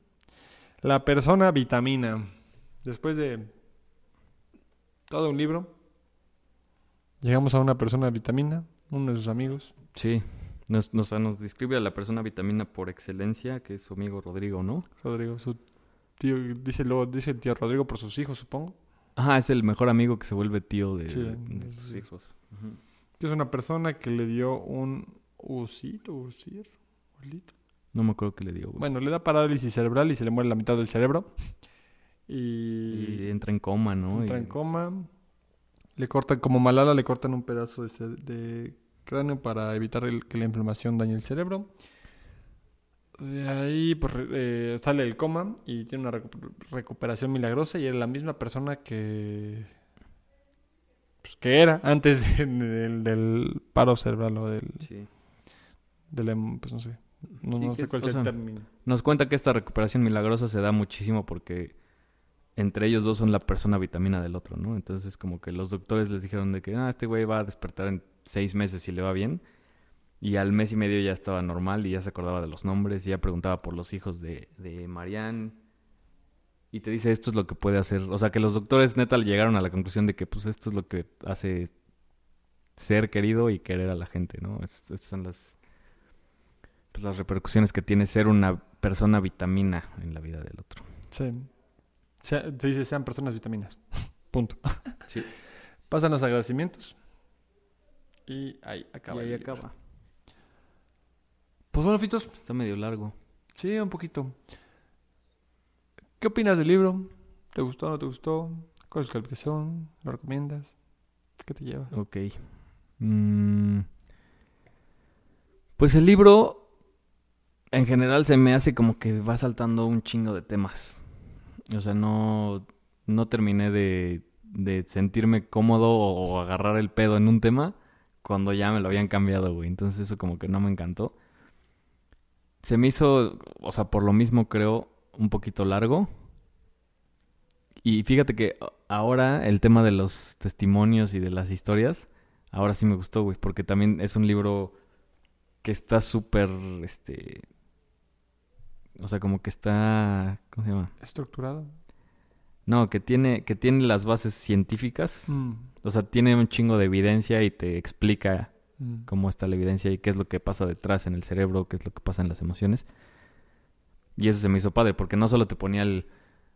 La persona vitamina. Después de todo un libro, llegamos a una persona vitamina, uno de sus amigos. Sí. Nos, nos, nos describe a la persona vitamina por excelencia, que es su amigo Rodrigo, ¿no? Rodrigo, su tío, dice luego, dice el tío Rodrigo por sus hijos, supongo. Ajá, es el mejor amigo que se vuelve tío de, Sí, de de sus hijos. Ujú. Que es una persona que le dio un usito, usir, ulito. No me acuerdo qué le dio, güey. Bueno, le da parálisis cerebral y se le muere la mitad del cerebro. Y, y entra en coma, ¿no? entra Y- en coma. Le cortan, como Malala, le cortan un pedazo de, de cráneo para evitar el- que la inflamación dañe el cerebro. De ahí pues, eh, sale del coma y tiene una recu- recuperación milagrosa y es la misma persona que pues, que era antes *laughs* de- del, del paro cerebral o del, Sí. del em- pues no sé no, Sí, no sé cuál es el término Nos cuenta que esta recuperación milagrosa se da muchísimo porque entre ellos dos son la persona vitamina del otro, ¿no? Entonces como que los doctores les dijeron de que, ah, este güey va a despertar en seis meses si le va bien. Y al mes y medio ya estaba normal y ya se acordaba de los nombres y ya preguntaba por los hijos de, de Marianne. Y te dice, esto es lo que puede hacer. O sea, que los doctores neta llegaron a la conclusión de que pues esto es lo que hace ser querido y querer a la gente, ¿no? Es- Estas son las, pues, las repercusiones que tiene ser una persona vitamina en la vida del otro. sí Se dice sean personas vitaminas *laughs* punto Sí. pasan los agradecimientos y ahí acaba y ahí el libro. acaba. pues bueno Fitos Está medio largo. sí un poquito ¿qué opinas del libro? ¿te gustó o no te gustó? ¿cuál es su calificación? ¿lo recomiendas? ¿qué te llevas? Ok. Mm. Pues el libro, en general, se me hace como que va saltando un chingo de temas. O sea, no, no terminé de, de sentirme cómodo o agarrar el pedo en un tema cuando ya me lo habían cambiado, güey. Entonces eso como que no me encantó. Se me hizo, o sea, por lo mismo creo, un poquito largo. Y fíjate que ahora el tema de los testimonios y de las historias, ahora sí me gustó, güey, porque también es un libro que está súper, este, o sea, como que está, ¿cómo se llama? estructurado No, que tiene, que tiene las bases científicas, Mm, o sea, tiene un chingo de evidencia y te explica mm. cómo está la evidencia y qué es lo que pasa detrás en el cerebro, qué es lo que pasa en las emociones. Y eso se me hizo padre, porque no solo te ponía el,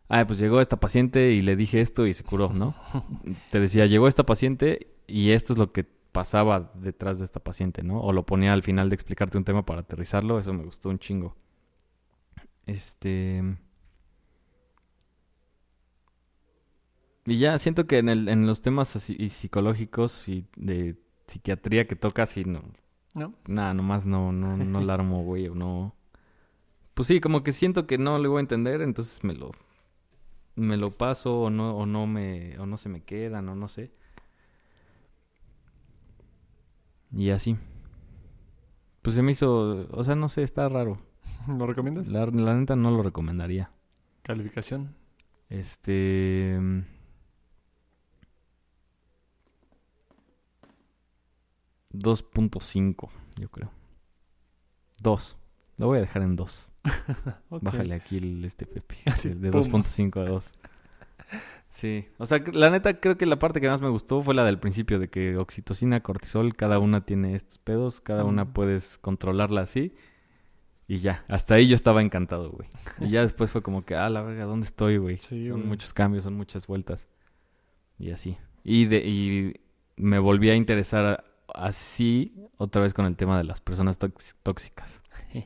ah, pues llegó esta paciente y le dije esto y se curó, ¿no? *laughs* te decía, llegó esta paciente y esto es lo que pasaba detrás de esta paciente, ¿no? O lo ponía al final de explicarte un tema para aterrizarlo, eso me gustó un chingo. Este... Y ya siento que en, el, en los temas así, y psicológicos y de psiquiatría que toca, sí, no. ¿No? Nada, nomás no, no, no la armo, güey, o no. Pues sí, como que siento que no le voy a entender, entonces me lo, me lo paso o no, o no me, o no se me quedan, o no sé. Y así. Pues se me hizo, o sea, no sé, está raro. *laughs* ¿Lo recomiendas? La, la neta no lo recomendaría. Calificación. Este. mm, ...2.5, yo creo. 2. Lo voy a dejar en 2. *laughs* Ok. Bájale aquí el, este Pepe. *laughs* Así, de pum. 2.5 a 2. Sí. O sea, la neta creo que la parte que más me gustó fue la del principio. De que oxitocina, cortisol, cada una tiene estos pedos. Cada una Mm. puedes controlarla así. Y ya. Hasta ahí yo estaba encantado, güey. Y ya después fue como que... Ah, la verga, ¿dónde estoy, güey? Sí, son güey. muchos cambios, son muchas vueltas. Y así. Y, de, y me volví a interesar así otra vez con el tema de las personas tóx- tóxicas. *laughs*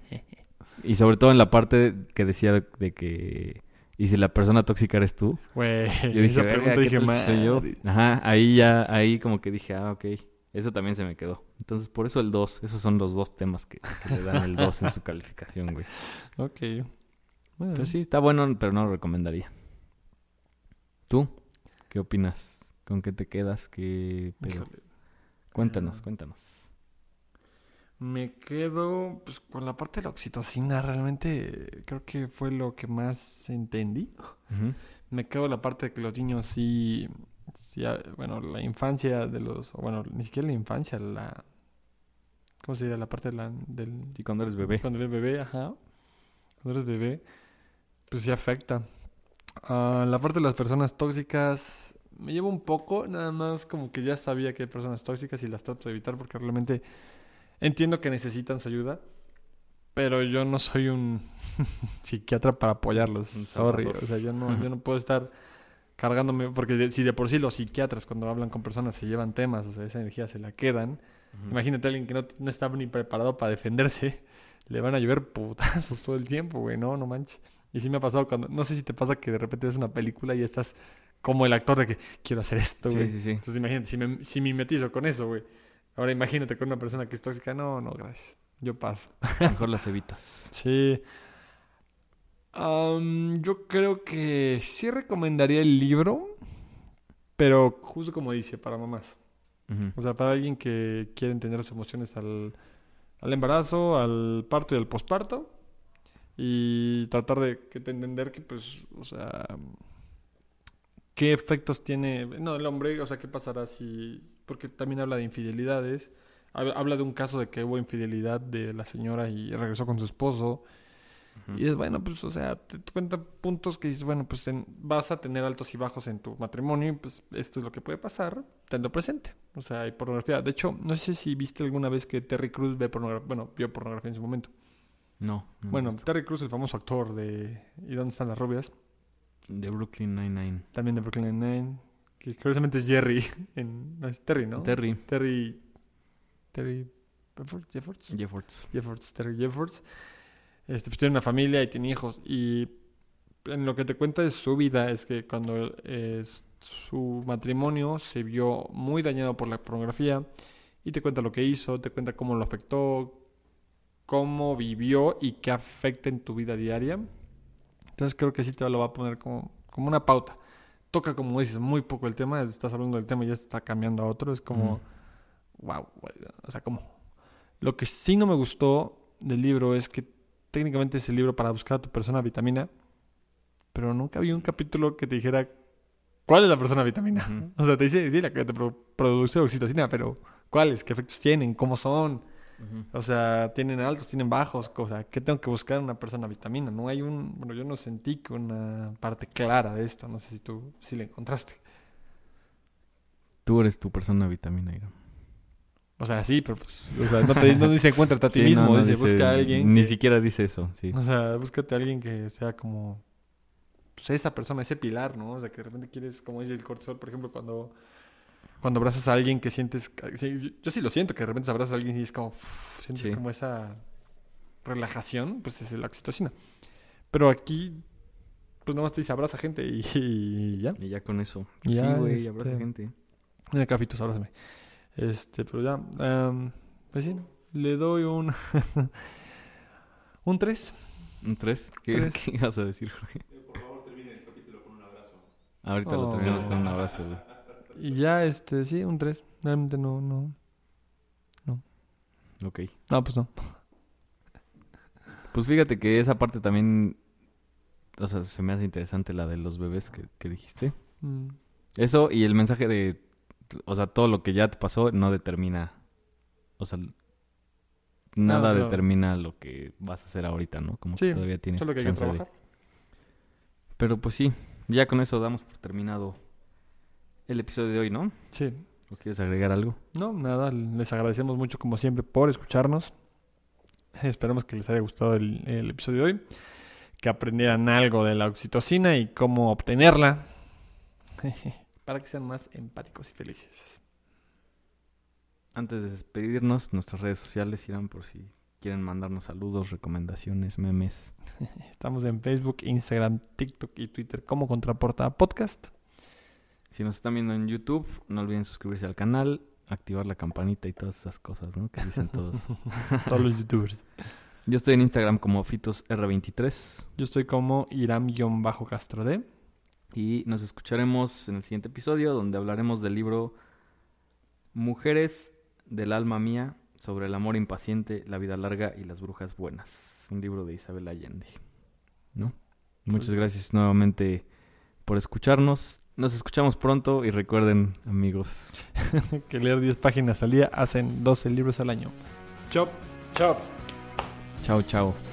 Y sobre todo en la parte que decía de, de que... ¿Y si la persona tóxica eres tú? Güey, Yo dije. Ajá, ahí ya, ahí como que dije, ah, ok. Eso también se me quedó. Entonces, por eso el 2. Esos son los dos temas que, que le dan el 2 en su *laughs* calificación, güey. Ok. Bueno, Pero sí, está bueno, pero no lo recomendaría. ¿Tú? ¿Qué opinas? ¿Con qué te quedas? ¿Qué pedo? Cuéntanos, Ah. cuéntanos. Me quedo pues, con la parte de la oxitocina. Realmente creo que fue lo que más entendí. Me quedo la parte de que los niños sí, ah, bueno, la infancia de los, bueno, ni siquiera la infancia, la, ¿cómo se diría? La parte de la, del, Sí, cuando eres bebé. cuando eres bebé, ajá, cuando eres bebé, pues sí afecta. Ah, la parte de las personas tóxicas me lleva un poco, nada más como que ya sabía que hay personas tóxicas y las trato de evitar porque realmente entiendo que necesitan su ayuda, pero yo no soy un *laughs* psiquiatra para apoyarlos. Un Sorry, salvador. o sea, yo no, yo no puedo estar cargándome, porque si de por sí los psiquiatras cuando hablan con personas se llevan temas, o sea, esa energía se la quedan. Imagínate a alguien que no, no está ni preparado para defenderse. *laughs* Le van a llover putazos todo el tiempo, güey. No, no manches. Y sí me ha pasado cuando... No sé si te pasa que de repente ves una película y estás como el actor de que quiero hacer esto, güey. Sí, sí, sí. Entonces imagínate, si me, si me mimetizo con eso, güey. Ahora imagínate con una persona que es tóxica. No, no, gracias. Yo paso. Mejor las evitas. *laughs* Sí. Am, yo creo que sí recomendaría el libro, pero justo como dice, para mamás. O sea, para alguien que quiere entender sus emociones al, al embarazo, al parto y al posparto. Y tratar de de entender que, pues, o sea, qué efectos tiene, no, el hombre, o sea, qué pasará si, porque también habla de infidelidades. Hab- Habla de un caso de que hubo infidelidad de la señora y regresó con su esposo. Y es bueno, pues, o sea, te, cuenta puntos que dices, bueno, pues en- vas a tener altos y bajos en tu matrimonio y pues esto es lo que puede pasar, tenlo presente. O sea, hay pornografía. De hecho, no sé si viste alguna vez que Terry Crews ve pornografía, bueno, vio pornografía en su momento. No. bueno. Terry Crews, el famoso actor de ¿Y dónde están las rubias? de Brooklyn Nine-Nine. También de Brooklyn Nine-Nine, que curiosamente es Jerry, *laughs* en, no, es Terry, ¿no? Terry Terry, Terry Jeffords, Jeffords. Jeffords, Terry Jeffords. Este, pues tiene una familia y tiene hijos. Y en lo que te cuenta de su vida es que cuando eh, su matrimonio se vio muy dañado por la pornografía y te cuenta lo que hizo, te cuenta cómo lo afectó, cómo vivió y qué afecta en tu vida diaria. Entonces creo que sí te lo va a poner como, como una pauta. Toca, como dices, muy poco el tema. Estás hablando del tema y ya está cambiando a otro. Es como, Ujú. wow. O sea, como... Lo que sí no me gustó del libro es que técnicamente es el libro para buscar a tu persona vitamina, pero nunca vi un capítulo que te dijera cuál es la persona vitamina. *laughs* O sea, te dice, sí, la que te pro- produce oxitocina, pero ¿cuáles? ¿Qué efectos tienen? ¿Cómo son? O sea, tienen altos, tienen bajos, o sea, ¿qué tengo que buscar en una persona vitamina? No hay un, bueno, yo no sentí que una parte clara de esto, no sé si tú sí la encontraste. Tú eres tu persona vitamina, Ira. O sea, sí, pero pues, o sea, no, te, no dice encuéntrate a ti Sí, mismo, no, no dice, dice- busca a alguien. Ni que- siquiera dice eso, sí. O sea, búscate a alguien que sea como pues, esa persona, ese pilar, ¿no? O sea, que de repente quieres, como dice el cortisol, por ejemplo, cuando cuando abrazas a alguien que sientes, sí, yo, yo sí lo siento, que de repente abrazas a alguien y es como, sientes Sí. como esa relajación, pues es la oxitocina. Pero aquí, pues nomás te dice abraza gente y, y ya. Y ya con eso. Ya, sí, güey, este- abraza gente. Mira, Cafitos, abrázame. Este, pero ya, em, pues sí, le doy un *laughs* un 3. ¿Un 3? ¿Qué, Tres. ¿Qué ibas a decir, Jorge? Eh, por favor, termine el capítulo con un abrazo. Ahorita lo Oh. terminamos con un abrazo, güey. Y ya, este, sí, un 3. Realmente no, no. Ok. No, pues no. Pues fíjate que esa parte también, o sea, se me hace interesante la de los bebés que, que dijiste. Mm, Eso y el mensaje de, o sea, todo lo que ya te pasó no determina, o sea, nada determina lo que vas a hacer ahorita, ¿no? Como Sí, que todavía tienes Solo que hay que chance de-. Pero pues sí, ya con eso damos por terminado el episodio de hoy, ¿no? Sí. ¿O quieres agregar algo? No, nada, les agradecemos mucho como siempre por escucharnos. Esperamos que les haya gustado el, el episodio de hoy, que aprendieran algo de la oxitocina y cómo obtenerla, *laughs* para que sean más empáticos y felices. Antes de despedirnos, nuestras redes sociales irán por si quieren mandarnos saludos, recomendaciones, memes. *laughs* Estamos en Facebook, Instagram, TikTok y Twitter como Contraportada Podcast. Si nos están viendo en YouTube, no olviden suscribirse al canal, activar la campanita y todas esas cosas, ¿no? Que dicen todos. *laughs* Todos los youtubers. Yo estoy en Instagram como FitosR23 Yo estoy como Iram-Castro D. y nos escucharemos en el siguiente episodio donde hablaremos del libro Mujeres del alma mía sobre el amor impaciente, la vida larga y las brujas buenas. Un libro de Isabel Allende. ¿No? Muchas gracias nuevamente por escucharnos. Nos escuchamos pronto y recuerden, amigos, *laughs* que leer 10 páginas al día hacen 12 libros al año. Chop, chop. chao, chao.